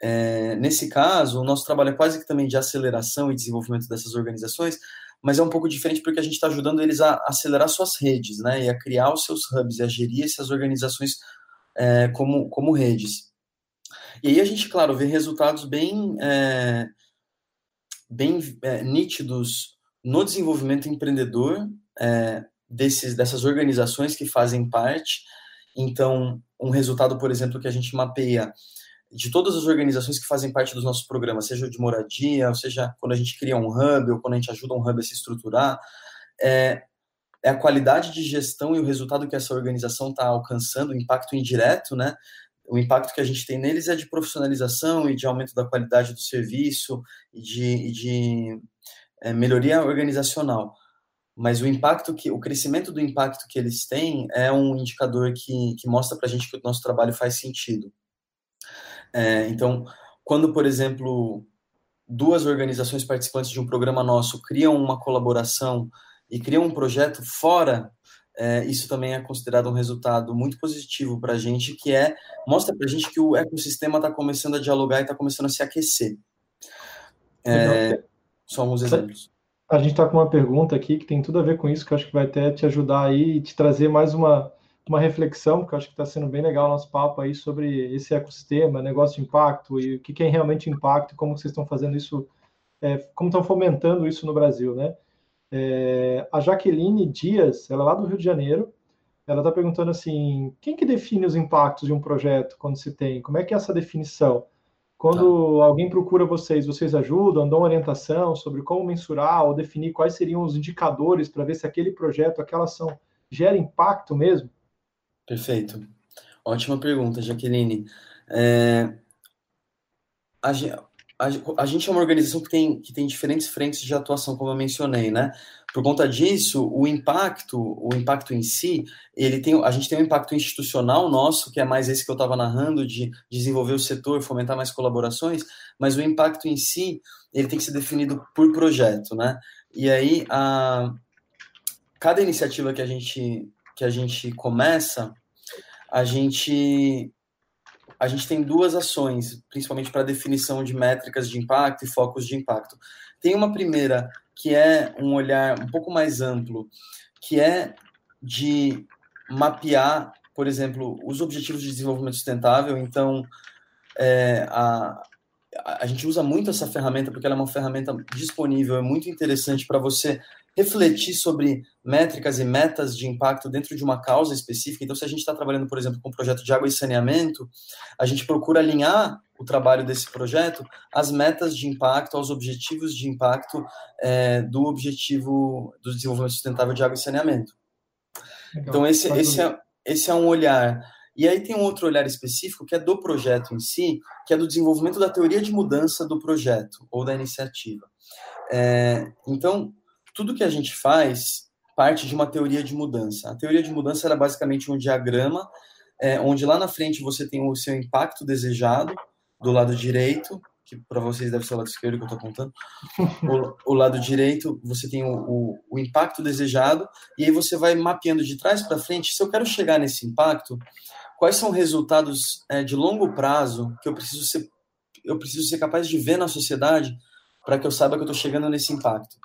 [SPEAKER 3] É, nesse caso, o nosso trabalho é quase que também de aceleração e desenvolvimento dessas organizações, mas é um pouco diferente porque a gente está ajudando eles a acelerar suas redes, né, e a criar os seus hubs, e a gerir essas organizações é, como, como redes. E aí a gente, claro, vê resultados bem, é, bem nítidos no desenvolvimento empreendedor, desses, dessas organizações que fazem parte. Então, um resultado, por exemplo, que a gente mapeia de todas as organizações que fazem parte dos nossos programas, seja de moradia, ou seja, quando a gente cria um hub, ou quando a gente ajuda um hub a se estruturar, é, é a qualidade de gestão e o resultado que essa organização está alcançando, o impacto indireto, né? O impacto que a gente tem neles é de profissionalização e de aumento da qualidade do serviço e de, de é, melhoria organizacional mas o impacto que o crescimento do impacto que eles têm é um indicador que, que mostra para a gente que o nosso trabalho faz sentido. É, então, quando, por exemplo, duas organizações participantes de um programa nosso criam uma colaboração e criam um projeto fora, é, isso também é considerado um resultado muito positivo para a gente, que é mostra para a gente que o ecossistema está começando a dialogar e está começando a se aquecer. É, só alguns exemplos.
[SPEAKER 2] A gente está com uma pergunta aqui que tem tudo a ver com isso, que eu acho que vai até te ajudar aí e te trazer mais uma, uma reflexão, que eu acho que está sendo bem legal o nosso papo aí sobre esse ecossistema, negócio de impacto e o que, é realmente impacto e como vocês estão fazendo isso, é, como estão fomentando isso no Brasil, né? É, a Jaqueline Dias, ela é lá do Rio de Janeiro, ela está perguntando assim, quem que define os impactos de um projeto quando se tem? Como é que é essa definição? Quando tá. alguém procura vocês, vocês ajudam, dão orientação sobre como mensurar ou definir quais seriam os indicadores para ver se aquele projeto, aquela ação gera impacto mesmo?
[SPEAKER 3] Perfeito. Ótima pergunta, Jaqueline. É, a, a, gente é uma organização que tem, que tem diferentes frentes de atuação, como eu mencionei, né? Por conta disso, o impacto, o impacto em si, ele tem, a gente tem um impacto institucional nosso, que é mais esse que eu estava narrando, de desenvolver o setor, fomentar mais colaborações, mas o impacto em si, ele tem que ser definido por projeto, né? E aí, a, cada iniciativa que a gente, que a gente começa, a gente a gente tem duas ações, principalmente para definição de métricas de impacto e focos de impacto. Tem uma primeira que é um olhar um pouco mais amplo, que é de mapear, por exemplo, os objetivos de desenvolvimento sustentável. Então, é, a, a gente usa muito essa ferramenta porque ela é uma ferramenta disponível, é muito interessante para você refletir sobre métricas e metas de impacto dentro de uma causa específica. Então, se a gente está trabalhando, por exemplo, com um projeto de água e saneamento, a gente procura alinhar o trabalho desse projeto às metas de impacto, aos objetivos de impacto é, do objetivo do desenvolvimento sustentável de água e saneamento. Legal. Então, esse, esse, é, esse é um olhar. E aí tem um outro olhar específico que é do projeto em si, que é do desenvolvimento da teoria de mudança do projeto ou da iniciativa. É, então, tudo que a gente faz parte de uma teoria de mudança. A teoria de mudança era basicamente um diagrama é, onde lá na frente você tem o seu impacto desejado do lado direito, que para vocês deve ser o lado esquerdo que eu estou contando. O, o, lado direito você tem o, o, o, impacto desejado e aí você vai mapeando de trás para frente. Se eu quero chegar nesse impacto, quais são resultados é, de longo prazo que eu preciso ser eu preciso ser capaz de ver na sociedade para que eu saiba que eu estou chegando nesse impacto.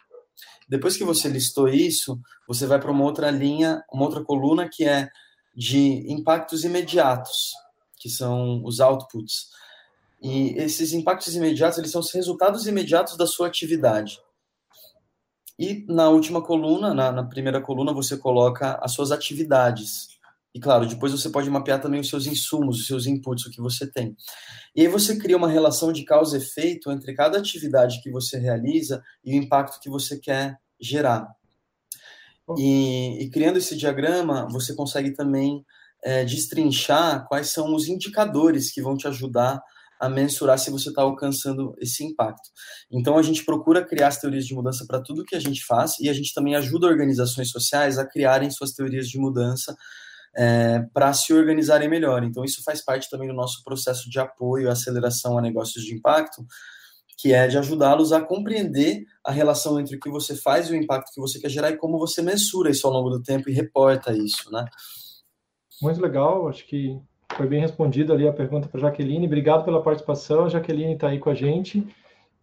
[SPEAKER 3] Depois que você listou isso, você vai para uma outra linha, uma outra coluna que é de impactos imediatos, que são os outputs. E esses impactos imediatos, eles são os resultados imediatos da sua atividade. E na última coluna, na, na primeira coluna, você coloca as suas atividades. E claro, depois você pode mapear também os seus insumos, os seus inputs, o que você tem. E aí você cria uma relação de causa e efeito entre cada atividade que você realiza e o impacto que você quer gerar. E, e criando esse diagrama, você consegue também é, destrinchar quais são os indicadores que vão te ajudar a mensurar se você está alcançando esse impacto. Então, a gente procura criar as teorias de mudança para tudo que a gente faz e a gente também ajuda organizações sociais a criarem suas teorias de mudança é, para se organizarem melhor. Então, isso faz parte também do nosso processo de apoio e aceleração a negócios de impacto, que é de ajudá-los a compreender a relação entre o que você faz e o impacto que você quer gerar e como você mensura isso ao longo do tempo e reporta isso, né?
[SPEAKER 2] Muito legal, acho que foi bem respondida ali a pergunta para Jaqueline. Obrigado pela participação, a Jaqueline está aí com a gente.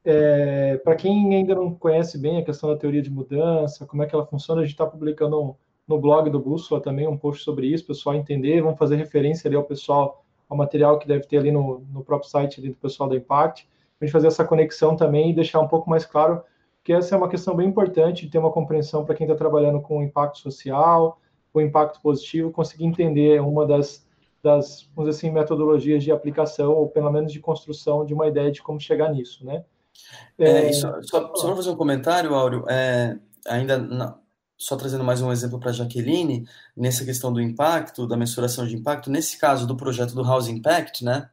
[SPEAKER 2] É, para quem ainda não conhece bem a questão da teoria de mudança, como é que ela funciona, a gente está publicando no blog do Bússola também um post sobre isso, pessoal entender, vamos fazer referência ali ao pessoal, ao material que deve ter ali no, no próprio site ali do pessoal da Impact, a gente fazer essa conexão também e deixar um pouco mais claro que essa é uma questão bem importante de ter uma compreensão para quem está trabalhando com impacto social, com impacto positivo, conseguir entender uma das, das, vamos dizer assim, metodologias de aplicação, ou pelo menos de construção de uma ideia de como chegar nisso, né?
[SPEAKER 3] É, é, só, só, só para fazer um comentário, Áureo, é, ainda na, só trazendo mais um exemplo para a Jaqueline, nessa questão do impacto, da mensuração de impacto, nesse caso do projeto do House Impact, né,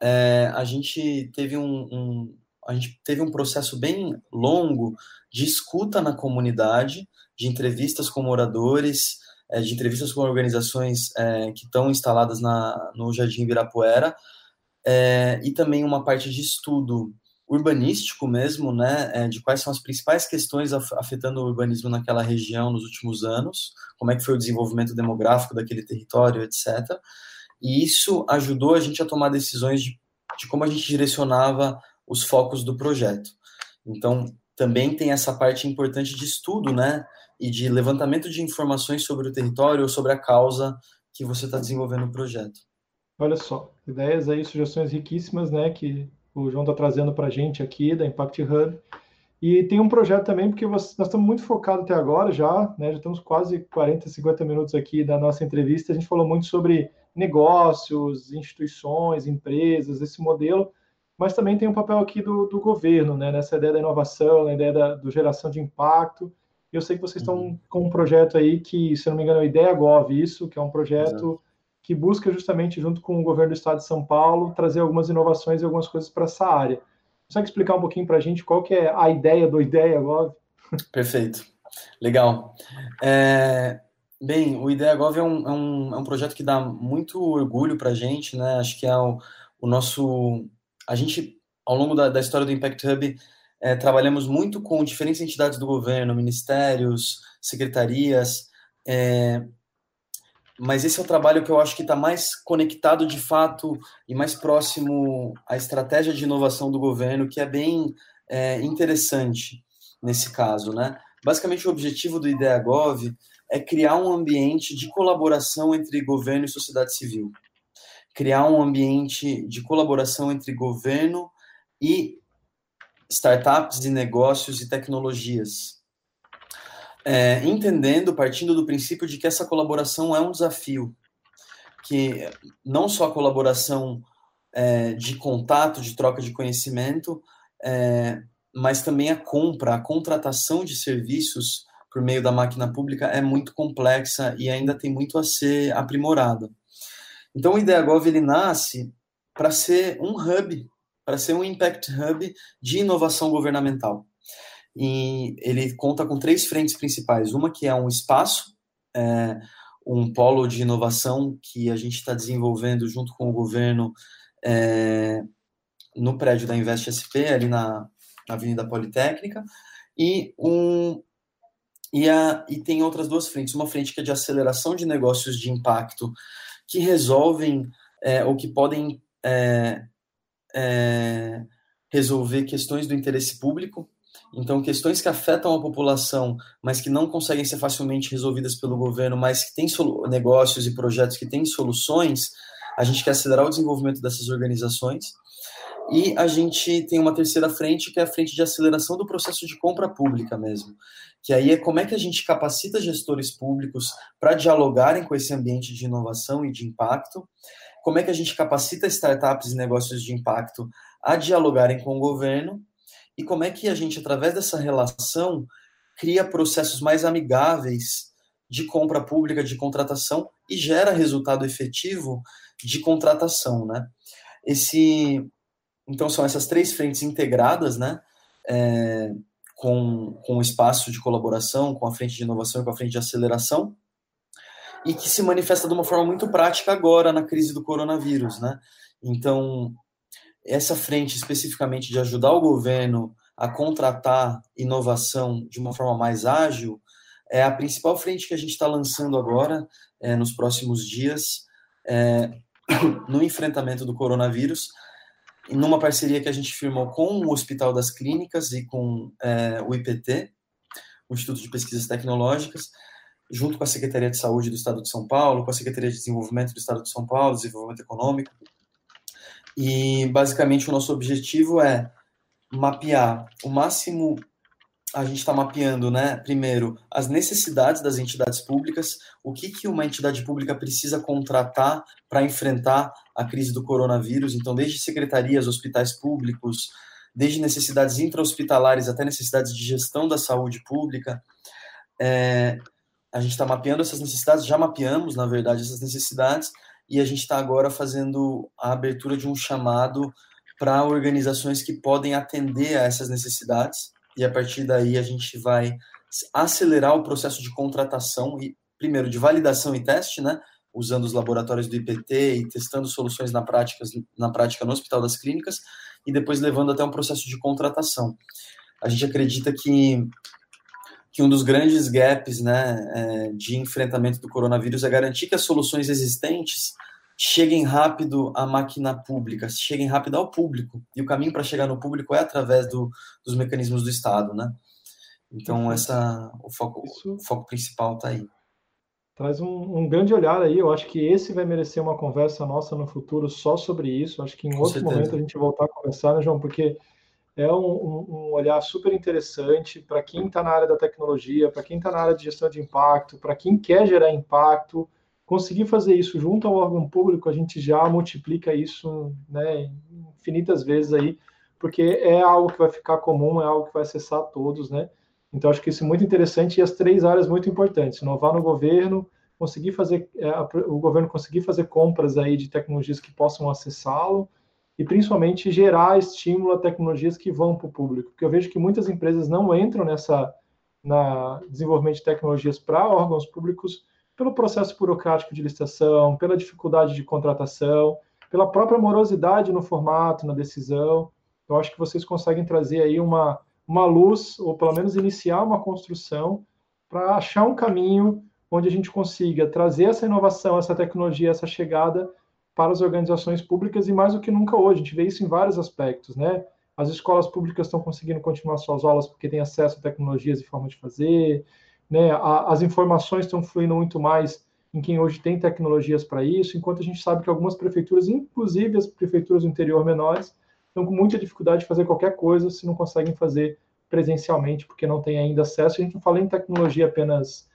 [SPEAKER 3] é, a gente teve um, um, a gente teve um processo bem longo de escuta na comunidade, de entrevistas com moradores, é, de entrevistas com organizações é, que estão instaladas na, no Jardim Ibirapuera, é, e também uma parte de estudo urbanístico mesmo, né, é, de quais são as principais questões afetando o urbanismo naquela região nos últimos anos, como é que foi o desenvolvimento demográfico daquele território, etc. E isso ajudou a gente a tomar decisões de, de como a gente direcionava os focos do projeto. Então, também tem essa parte importante de estudo, né, e de levantamento de informações sobre o território ou sobre a causa que você está desenvolvendo o projeto.
[SPEAKER 2] Olha só, ideias aí, sugestões riquíssimas, né, que o João está trazendo para a gente aqui, da Impact Hub. E tem um projeto também, porque nós estamos muito focados até agora já, né? Já estamos quase 40, 50 minutos aqui da nossa entrevista. A gente falou muito sobre negócios, instituições, empresas, esse modelo, mas também tem um papel aqui do, do governo, né? Nessa ideia da inovação, na ideia da do geração de impacto. Eu sei que vocês estão uhum. com um projeto aí que, se não me engano, é o Ideia Gov, isso, que é um projeto Exato que busca justamente, junto com o governo do estado de São Paulo, trazer algumas inovações e algumas coisas para essa área. Consegue explicar um pouquinho para a gente qual que é a ideia do Ideia Gov?
[SPEAKER 3] Perfeito. Legal. É, bem, o Ideia Gov é um, é, um, é um projeto que dá muito orgulho para a gente, né? Acho que é o, o nosso... A gente, ao longo da, da história do Impact Hub, é, trabalhamos muito com diferentes entidades do governo, ministérios, secretarias, é, mas esse é o trabalho que eu acho que está mais conectado de fato e mais próximo à estratégia de inovação do governo, que é bem é, interessante nesse caso, né? Basicamente, o objetivo do IdeaGov é criar um ambiente de colaboração entre governo e sociedade civil. Criar um ambiente de colaboração entre governo e startups de negócios e tecnologias. É, entendendo, partindo do princípio de que essa colaboração é um desafio, que não só a colaboração é, de contato, de troca de conhecimento, é, mas também a compra, a contratação de serviços por meio da máquina pública é muito complexa e ainda tem muito a ser aprimorada. Então, o IdeaGov ele nasce para ser um hub para ser um Impact Hub de inovação governamental. E ele conta com três frentes principais. Uma que é um espaço, é, um polo de inovação que a gente está desenvolvendo junto com o governo é, no prédio da Invest SP, ali na, na Avenida Politécnica, e um e, a, e tem outras duas frentes. Uma frente que é de aceleração de negócios de impacto que resolvem é, ou que podem é, é, resolver questões do interesse público, então questões que afetam a população, mas que não conseguem ser facilmente resolvidas pelo governo, mas que têm negócios e projetos que têm soluções, a gente quer acelerar o desenvolvimento dessas organizações. E a gente tem uma terceira frente, que é a frente de aceleração do processo de compra pública mesmo. Que aí é como é que a gente capacita gestores públicos para dialogarem com esse ambiente de inovação e de impacto, como é que a gente capacita startups e negócios de impacto a dialogarem com o governo e como é que a gente, através dessa relação, cria processos mais amigáveis de compra pública, de contratação e gera resultado efetivo de contratação, né? Esse, então são essas três frentes integradas, né? É, com, com o espaço de colaboração, com a frente de inovação e com a frente de aceleração, e que se manifesta de uma forma muito prática agora na crise do coronavírus, né? Então, essa frente especificamente de ajudar o governo a contratar inovação de uma forma mais ágil é a principal frente que a gente está lançando agora, é, nos próximos dias, é, no enfrentamento do coronavírus, numa parceria que a gente firmou com o Hospital das Clínicas e com é, o IPT, o Instituto de Pesquisas Tecnológicas, junto com a Secretaria de Saúde do Estado de São Paulo, com a Secretaria de Desenvolvimento do Estado de São Paulo, Desenvolvimento Econômico. E basicamente o nosso objetivo é mapear o máximo. A gente está mapeando, né? Primeiro, as necessidades das entidades públicas, o que, que uma entidade pública precisa contratar para enfrentar a crise do coronavírus. Então, desde secretarias, hospitais públicos, desde necessidades intra-hospitalares até necessidades de gestão da saúde pública. É, a gente está mapeando essas necessidades, já mapeamos, na verdade, essas necessidades, e a gente está agora fazendo a abertura de um chamado para organizações que podem atender a essas necessidades, e a partir daí a gente vai acelerar o processo de contratação, e primeiro de validação e teste, né, usando os laboratórios do IPT e testando soluções na prática, na prática no Hospital das Clínicas, e depois levando até um processo de contratação. A gente acredita que que um dos grandes gaps né, é, de enfrentamento do coronavírus é garantir que as soluções existentes cheguem rápido à máquina pública, cheguem rápido ao público. E o caminho para chegar no público é através do, dos mecanismos do Estado, né? Então, essa, o, foco, o foco principal está aí.
[SPEAKER 2] Traz um, um, grande olhar aí. Eu acho que esse vai merecer uma conversa nossa no futuro só sobre isso. Acho que em outro certeza. momento a gente voltar a conversar, né, João? Porque é um, um, olhar super interessante para quem está na área da tecnologia, para quem está na área de gestão de impacto, para quem quer gerar impacto. Conseguir fazer isso junto ao órgão público, a gente já multiplica isso né, infinitas vezes aí, porque é algo que vai ficar comum, é algo que vai acessar todos, né? Então, acho que isso é muito interessante e as três áreas muito importantes: inovar no governo, conseguir fazer, é, o governo conseguir fazer compras aí de tecnologias que possam acessá-lo, e principalmente gerar estímulo a tecnologias que vão para o público. Porque eu vejo que muitas empresas não entram nessa na desenvolvimento de tecnologias para órgãos públicos pelo processo burocrático de licitação, pela dificuldade de contratação, pela própria morosidade no formato, na decisão. Eu acho que vocês conseguem trazer aí uma, uma luz, ou pelo menos iniciar uma construção para achar um caminho onde a gente consiga trazer essa inovação, essa tecnologia, essa chegada para as organizações públicas e mais do que nunca hoje. A gente vê isso em vários aspectos, né? As escolas públicas estão conseguindo continuar suas aulas porque têm acesso a tecnologias e formas de fazer, né? as informações estão fluindo muito mais em quem hoje tem tecnologias para isso, enquanto a gente sabe que algumas prefeituras, inclusive as prefeituras do interior menores, estão com muita dificuldade de fazer qualquer coisa se não conseguem fazer presencialmente, porque não tem ainda acesso. A gente não fala em tecnologia apenas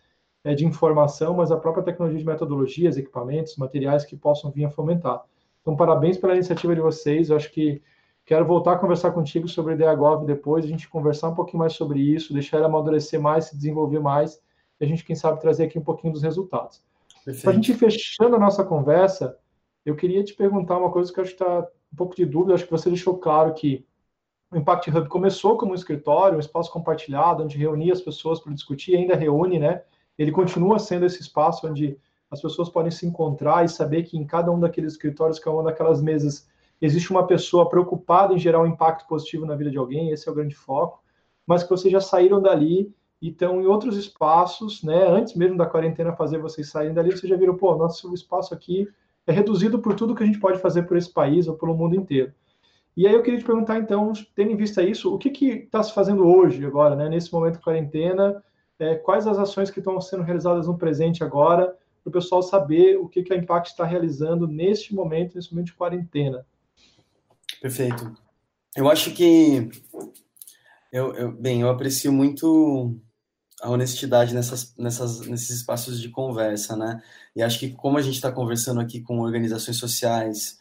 [SPEAKER 2] é, de informação, mas a própria tecnologia de metodologias, equipamentos, materiais que possam vir a fomentar. Então, parabéns pela iniciativa de vocês. Eu acho que quero voltar a conversar contigo sobre o IdeaGov depois, a gente conversar um pouquinho mais sobre isso, deixar ele amadurecer mais, se desenvolver mais, e a gente, quem sabe, trazer aqui um pouquinho dos resultados. Para a gente fechando a nossa conversa, eu queria te perguntar uma coisa que eu acho que está um pouco de dúvida, acho que você deixou claro que o Impact Hub começou como um escritório, um espaço compartilhado, onde reunia as pessoas para discutir, ainda reúne, né? Ele continua sendo esse espaço onde as pessoas podem se encontrar e saber que em cada um daqueles escritórios, cada uma daquelas mesas, existe uma pessoa preocupada em gerar um impacto positivo na vida de alguém, esse é o grande foco, mas que vocês já saíram dali e estão em outros espaços, né? Antes mesmo da quarentena fazer vocês saírem dali, vocês já viram, pô, nosso espaço aqui é reduzido por tudo que a gente pode fazer por esse país ou pelo mundo inteiro. E aí eu queria te perguntar, então, tendo em vista isso, o que está se fazendo hoje, agora, né, nesse momento de quarentena? É, quais as ações que estão sendo realizadas no presente agora, para o pessoal saber o que, que a Impact está realizando neste momento, nesse momento de quarentena?
[SPEAKER 3] Perfeito. Eu acho que, eu, eu bem, eu aprecio muito a honestidade nessas, nessas, nesses espaços de conversa, né? E acho que como a gente está conversando aqui com organizações sociais,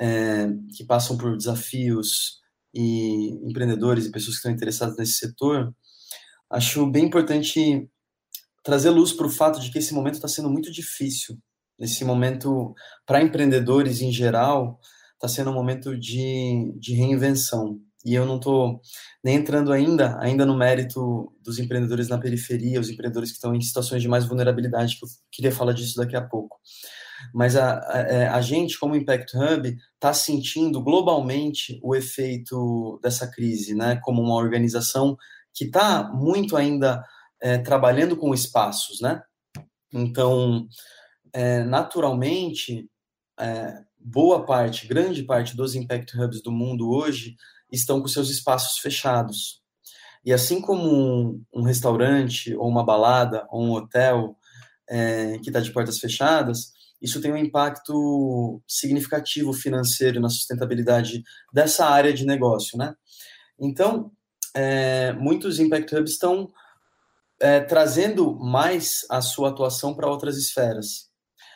[SPEAKER 3] é, que passam por desafios e empreendedores e pessoas que estão interessadas nesse setor, acho bem importante trazer luz para o fato de que esse momento está sendo muito difícil. Esse momento, para empreendedores em geral, está sendo um momento de, de reinvenção. E eu não estou nem entrando ainda, ainda no mérito dos empreendedores na periferia, os empreendedores que estão em situações de mais vulnerabilidade, que eu queria falar disso daqui a pouco. Mas a, a, é, a gente, como Impact Hub, está sentindo globalmente o efeito dessa crise, né? Como uma organização que está muito ainda é, trabalhando com espaços, né? Então, é, naturalmente, é, boa parte, grande parte dos Impact Hubs do mundo hoje estão com seus espaços fechados. E assim como um, um restaurante, ou uma balada, ou um hotel é, que está de portas fechadas, isso tem um impacto significativo financeiro na sustentabilidade dessa área de negócio, né? Então, é, muitos Impact Hubs estão é, trazendo mais a sua atuação para outras esferas.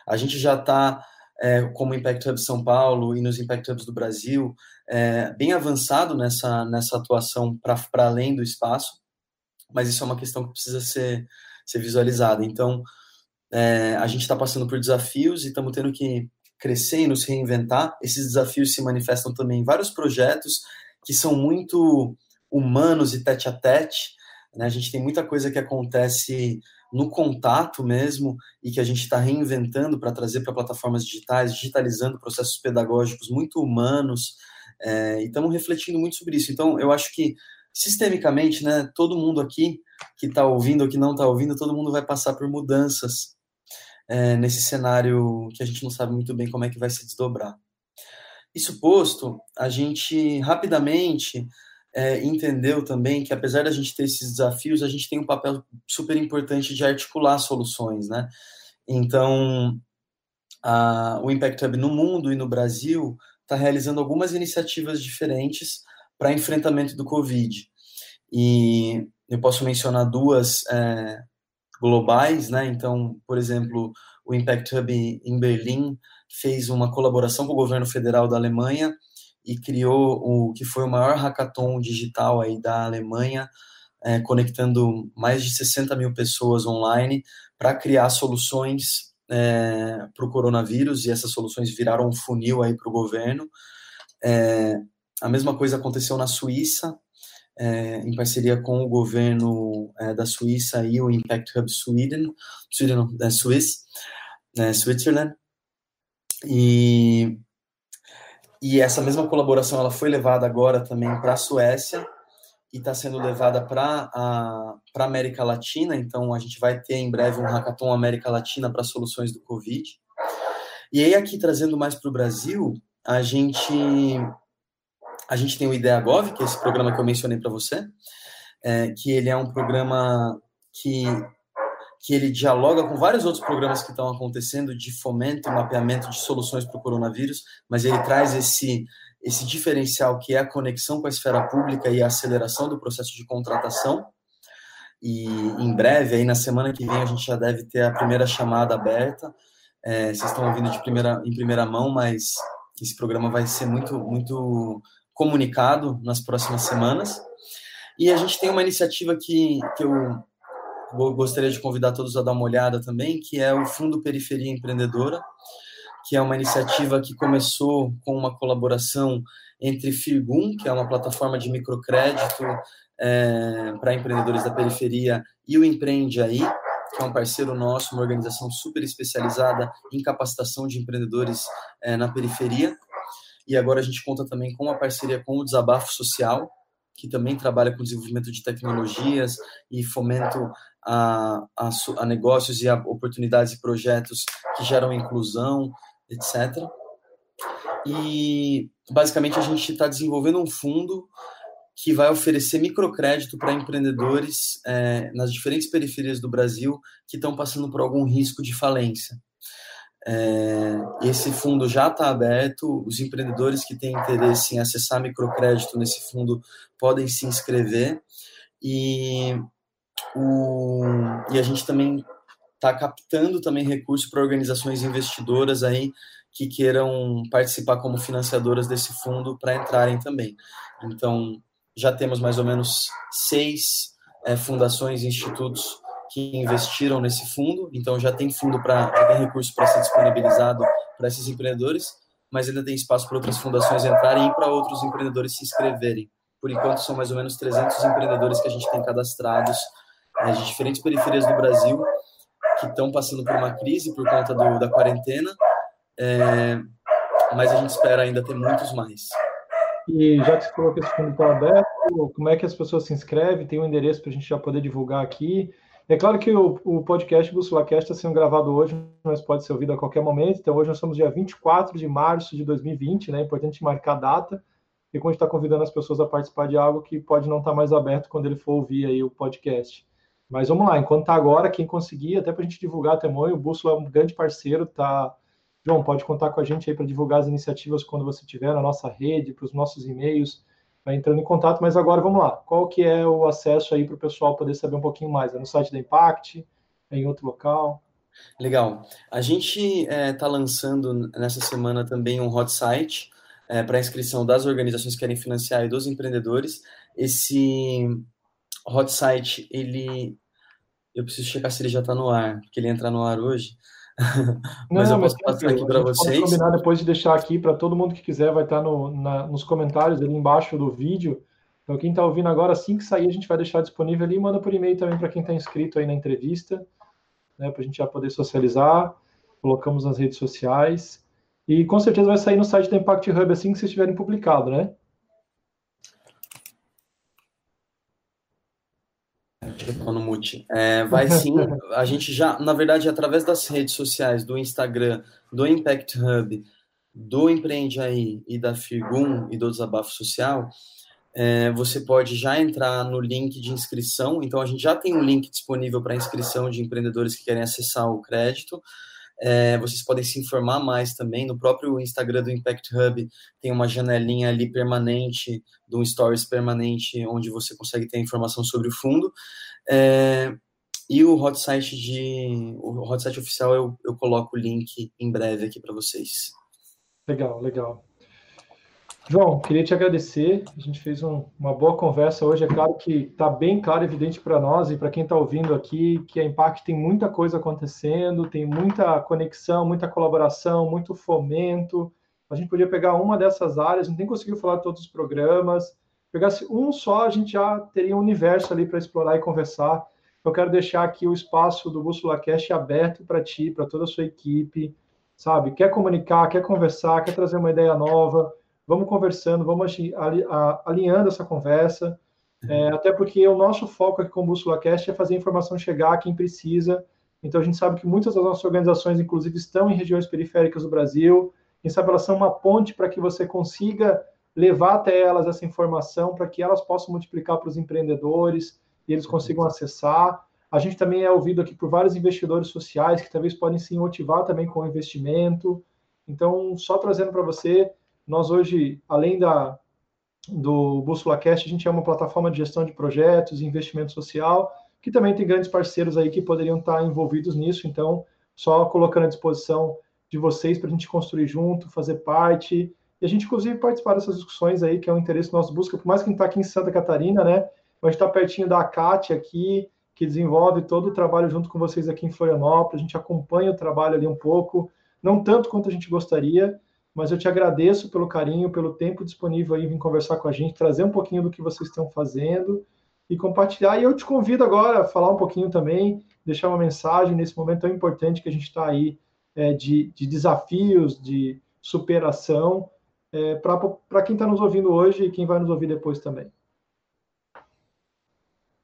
[SPEAKER 3] A gente já está, é, como Impact Hub São Paulo e nos Impact Hubs do Brasil, é, bem avançado nessa, nessa atuação para além do espaço, mas isso é uma questão que precisa ser, ser visualizada. Então, é, a gente está passando por desafios e estamos tendo que crescer e nos reinventar. Esses desafios se manifestam também em vários projetos que são muito humanos e tete a tete. Né? A gente tem muita coisa que acontece no contato mesmo e que a gente está reinventando para trazer para plataformas digitais, digitalizando processos pedagógicos muito humanos. É, e estamos refletindo muito sobre isso. Então, eu acho que sistemicamente, né, todo mundo aqui que está ouvindo ou que não está ouvindo, todo mundo vai passar por mudanças é, nesse cenário que a gente não sabe muito bem como é que vai se desdobrar. Isso posto, a gente rapidamente é, entendeu também que apesar da gente ter esses desafios, a gente tem um papel super importante de articular soluções, né? Então, a, o Impact Hub no mundo e no Brasil está realizando algumas iniciativas diferentes para enfrentamento do Covid. E eu posso mencionar duas é, globais, né? Então, por exemplo, o Impact Hub em Berlim fez uma colaboração com o governo federal da Alemanha e criou o que foi o maior hackathon digital aí da Alemanha, é, conectando mais de 60 mil pessoas online para criar soluções é, para o coronavírus e essas soluções viraram um funil aí para o governo. É, a mesma coisa aconteceu na Suíça, é, em parceria com o governo é, da Suíça e o Impact Hub Sweden, Sweden é, Swiss, né, Switzerland. E, e essa mesma colaboração ela foi levada agora também para a Suécia e está sendo levada para a para América Latina. Então a gente vai ter em breve um hackathon América Latina para soluções do Covid. E aí aqui trazendo mais para o Brasil, a gente a gente tem o IdeaGov, que é esse programa que eu mencionei para você, é, que ele é um programa que, que ele dialoga com vários outros programas que estão acontecendo de fomento e mapeamento de soluções para o coronavírus, mas ele traz esse, esse diferencial que é a conexão com a esfera pública e a aceleração do processo de contratação. E em breve, aí na semana que vem, a gente já deve ter a primeira chamada aberta. É, vocês estão ouvindo de primeira, em primeira mão, mas esse programa vai ser muito, muito comunicado nas próximas semanas. E a gente tem uma iniciativa que, que eu gostaria de convidar todos a dar uma olhada também, que é o Fundo Periferia Empreendedora, que é uma iniciativa que começou com uma colaboração entre Firgum, que é uma plataforma de microcrédito é, para empreendedores da periferia, e o Empreende Aí, que é um parceiro nosso, uma organização super especializada em capacitação de empreendedores é, na periferia. E agora a gente conta também com uma parceria com o Desabafo Social, que também trabalha com desenvolvimento de tecnologias e fomento a, a, a negócios e a oportunidades e projetos que geram inclusão, etc. E basicamente a gente está desenvolvendo um fundo que vai oferecer microcrédito para empreendedores é, nas diferentes periferias do Brasil que estão passando por algum risco de falência. É, esse fundo já está aberto, os empreendedores que têm interesse em acessar microcrédito nesse fundo podem se inscrever e, o, e a gente também está captando também recursos para organizações investidoras aí que queiram participar como financiadoras desse fundo para entrarem também. Então, já temos mais ou menos seis é, fundações e institutos que investiram nesse fundo, então já tem fundo para, tem recurso para ser disponibilizado para esses empreendedores, mas ainda tem espaço para outras fundações entrarem e para outros empreendedores se inscreverem. Por enquanto, são mais ou menos 300 empreendedores que a gente tem cadastrados né, de diferentes periferias do Brasil que estão passando por uma crise por conta do, da quarentena, é, mas a gente espera ainda ter muitos mais.
[SPEAKER 2] E já que você falou que esse fundo está aberto, como é que as pessoas se inscrevem? Tem um endereço para a gente já poder divulgar aqui. É claro que o, o podcast BússolaCast está sendo gravado hoje, mas pode ser ouvido a qualquer momento. Então, hoje nós somos dia 24 de março de 2020, né? É importante marcar a data. E quando a gente está convidando as pessoas a participar de algo que pode não estar tá mais aberto quando ele for ouvir aí o podcast. Mas vamos lá, enquanto está agora, quem conseguir, até para a gente divulgar até o Bússola é um grande parceiro, tá? João, pode contar com a gente aí para divulgar as iniciativas quando você tiver na nossa rede, para os nossos e-mails vai entrando em contato, mas agora vamos lá. Qual que é o acesso aí para o pessoal poder saber um pouquinho mais? É no site da Impact? É em outro local?
[SPEAKER 3] Legal. A gente está é, tá lançando nessa semana também um hot site é, para inscrição das organizações que querem financiar e dos empreendedores. Esse hot site, ele... Eu preciso checar se ele já está no ar, porque ele entra no ar hoje. mas não, eu posso passar aqui para vocês.
[SPEAKER 2] Pode combinar depois de deixar aqui para todo mundo que quiser, vai estar tá no, na, nos comentários ali embaixo do vídeo. Então, quem está ouvindo agora, assim que sair, a gente vai deixar disponível ali e manda por e-mail também para quem está inscrito aí na entrevista, né, para a gente já poder socializar. Colocamos nas redes sociais. E com certeza vai sair no site da Impact Hub assim que vocês tiverem publicado, né?
[SPEAKER 3] No mute. É, vai sim. A gente já, na verdade, através das redes sociais, do Instagram, do Impact Hub, do Empreende Aí e da Firgum e do Desabafo Social, é, você pode já entrar no link de inscrição. Então, a gente já tem um link disponível para inscrição de empreendedores que querem acessar o crédito. É, vocês podem se informar mais também. No próprio Instagram do Impact Hub tem uma janelinha ali permanente, de um Stories permanente, onde você consegue ter informação sobre o fundo. É, e o hot site de o hot site oficial eu, eu coloco o link em breve aqui para vocês.
[SPEAKER 2] Legal, legal. João, queria te agradecer. A gente fez um, uma boa conversa hoje. É claro que está bem claro evidente para nós e para quem está ouvindo aqui que a Impact tem muita coisa acontecendo, tem muita conexão, muita colaboração, muito fomento a gente podia pegar uma dessas áreas, não tem conseguido falar todos os programas, pegasse um só, a gente já teria um universo ali para explorar e conversar. Eu quero deixar aqui o espaço do Bússola Cast aberto para ti, para toda a sua equipe, sabe? Quer comunicar, quer conversar, quer trazer uma ideia nova, vamos conversando, vamos alinhando essa conversa, é, até porque o nosso foco aqui com o Bússola Cast é fazer a informação chegar a quem precisa, então a gente sabe que muitas das nossas organizações, inclusive, estão em regiões periféricas do Brasil, quem sabe elas são uma ponte para que você consiga levar até elas essa informação, para que elas possam multiplicar para os empreendedores e eles consigam acessar. A gente também é ouvido aqui por vários investidores sociais que talvez podem se motivar também com o investimento. Então, só trazendo para você, nós hoje, além da, do Bússola Cast, a gente é uma plataforma de gestão de projetos e investimento social, que também tem grandes parceiros aí que poderiam estar envolvidos nisso. Então, só colocando à disposição de vocês para a gente construir junto, fazer parte. E a gente, inclusive, participar dessas discussões aí, que é um interesse nosso busca, por mais que a gente está aqui em Santa Catarina, né? A gente está pertinho da ACAT aqui, que desenvolve todo o trabalho junto com vocês aqui em Florianópolis. A gente acompanha o trabalho ali um pouco, não tanto quanto a gente gostaria, mas eu te agradeço pelo carinho, pelo tempo disponível aí, vir conversar com a gente, trazer um pouquinho do que vocês estão fazendo e compartilhar. E eu te convido agora a falar um pouquinho também, deixar uma mensagem nesse momento tão importante que a gente está aí é, de, de, desafios, de superação, é, para quem está nos ouvindo hoje e quem vai nos ouvir depois também.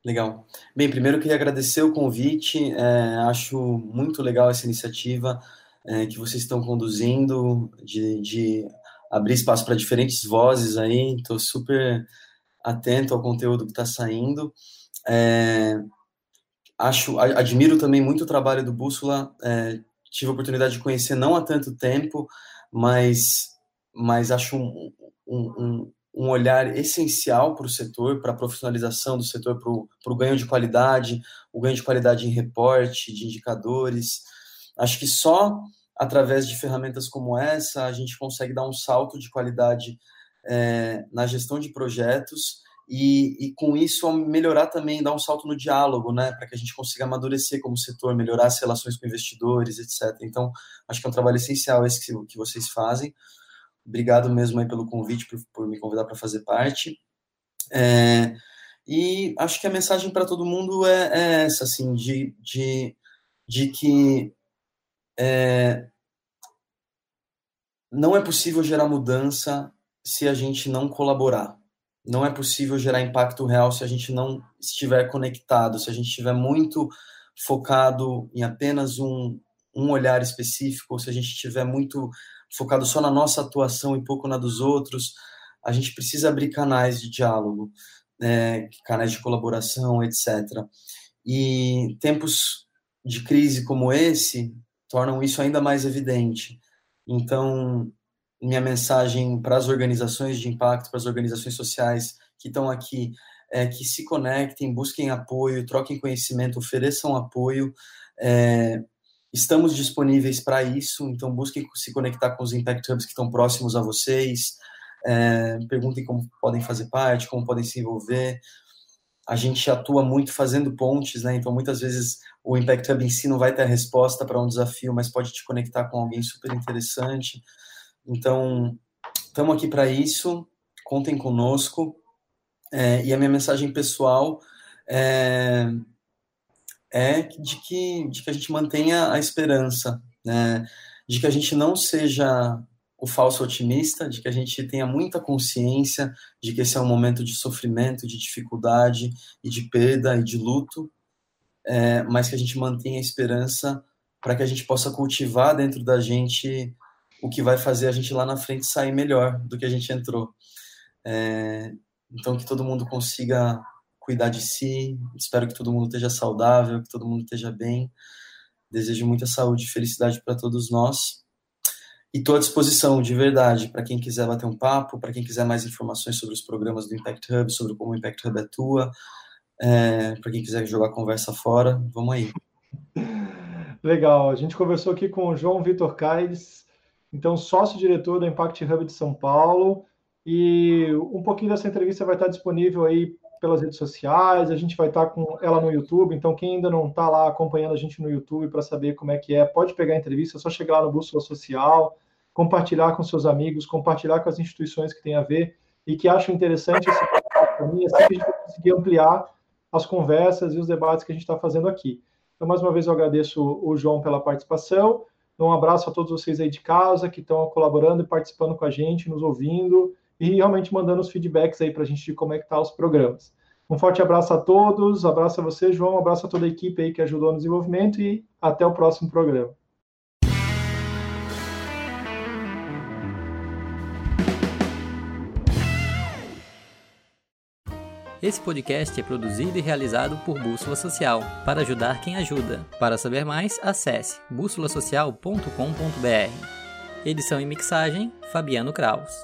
[SPEAKER 3] Legal. Bem, primeiro queria agradecer o convite, é, acho muito legal essa iniciativa é, que vocês estão conduzindo, de, de abrir espaço para diferentes vozes aí, estou super atento ao conteúdo que está saindo. É, acho, admiro também muito o trabalho do Bússola, é, tive a oportunidade de conhecer não há tanto tempo, mas, mas acho um, um, um olhar essencial para o setor, para a profissionalização do setor, para o ganho de qualidade, o ganho de qualidade em reporte, de indicadores. Acho que só através de ferramentas como essa a gente consegue dar um salto de qualidade é, na gestão de projetos e, e, com isso melhorar também, dar um salto no diálogo, né, para que a gente consiga amadurecer como setor, melhorar as relações com investidores, etc. Então, acho que é um trabalho essencial esse que, que vocês fazem. Obrigado mesmo aí pelo convite, por, por me convidar para fazer parte. É, e acho que a mensagem para todo mundo é, é, essa, assim, de, de, de que é, não é possível gerar mudança se a gente não colaborar não é possível gerar impacto real se a gente não estiver conectado, se a gente estiver muito focado em apenas um, um olhar específico, ou se a gente estiver muito focado só na nossa atuação e pouco na dos outros, a gente precisa abrir canais de diálogo, né, canais de colaboração, etc. E tempos de crise como esse tornam isso ainda mais evidente. Então, minha mensagem para as organizações de impacto, para as organizações sociais que estão aqui, é que se conectem, busquem apoio, troquem conhecimento, ofereçam apoio. É, estamos disponíveis para isso, então busquem se conectar com os Impact Hubs que estão próximos a vocês. É, perguntem como podem fazer parte, como podem se envolver. A gente atua muito fazendo pontes, né? Então, muitas vezes o Impact Hub em si não vai ter a resposta para um desafio, mas pode te conectar com alguém super interessante. Então, estamos aqui para isso, contem conosco. É, e a minha mensagem pessoal é, é de, que, de que a gente mantenha a esperança, né? de que a gente não seja o falso otimista, de que a gente tenha muita consciência de que esse é um momento de sofrimento, de dificuldade e de perda e de luto, é, mas que a gente mantenha a esperança para que a gente possa cultivar dentro da gente o que vai fazer a gente lá na frente sair melhor do que a gente entrou. É, então, que todo mundo consiga cuidar de si, espero que todo mundo esteja saudável, que todo mundo esteja bem. Desejo muita saúde e felicidade para todos nós. E estou à disposição, de verdade, para quem quiser bater um papo, para quem quiser mais informações sobre os programas do Impact Hub, sobre como o Impact Hub atua, é, para quem quiser jogar conversa fora, vamos aí.
[SPEAKER 2] Legal, a gente conversou aqui com o João Vitor Caires, então sócio-diretor do Impact Hub de São Paulo. E um pouquinho dessa entrevista vai estar disponível aí pelas redes sociais, a gente vai estar com ela no YouTube, então quem ainda não está lá acompanhando a gente no YouTube para saber como é que é, pode pegar a entrevista, é só chegar lá no Bússola Social, compartilhar com seus amigos, compartilhar com as instituições que têm a ver e que acham interessante esse caminho, assim que a gente conseguir ampliar as conversas e os debates que a gente está fazendo aqui. Então, mais uma vez, eu agradeço o João pela participação. Um abraço a todos vocês aí de casa que estão colaborando e participando com a gente, nos ouvindo e realmente mandando os feedbacks aí para a gente de como é que tá os programas. Um forte abraço a todos, abraço a você, João, abraço a toda a equipe aí que ajudou no desenvolvimento e até o próximo programa.
[SPEAKER 1] Esse podcast é produzido e realizado por Bússola Social, para ajudar quem ajuda. Para saber mais, acesse bússolasocial.com.br. Edição e mixagem, Fabiano Kraus.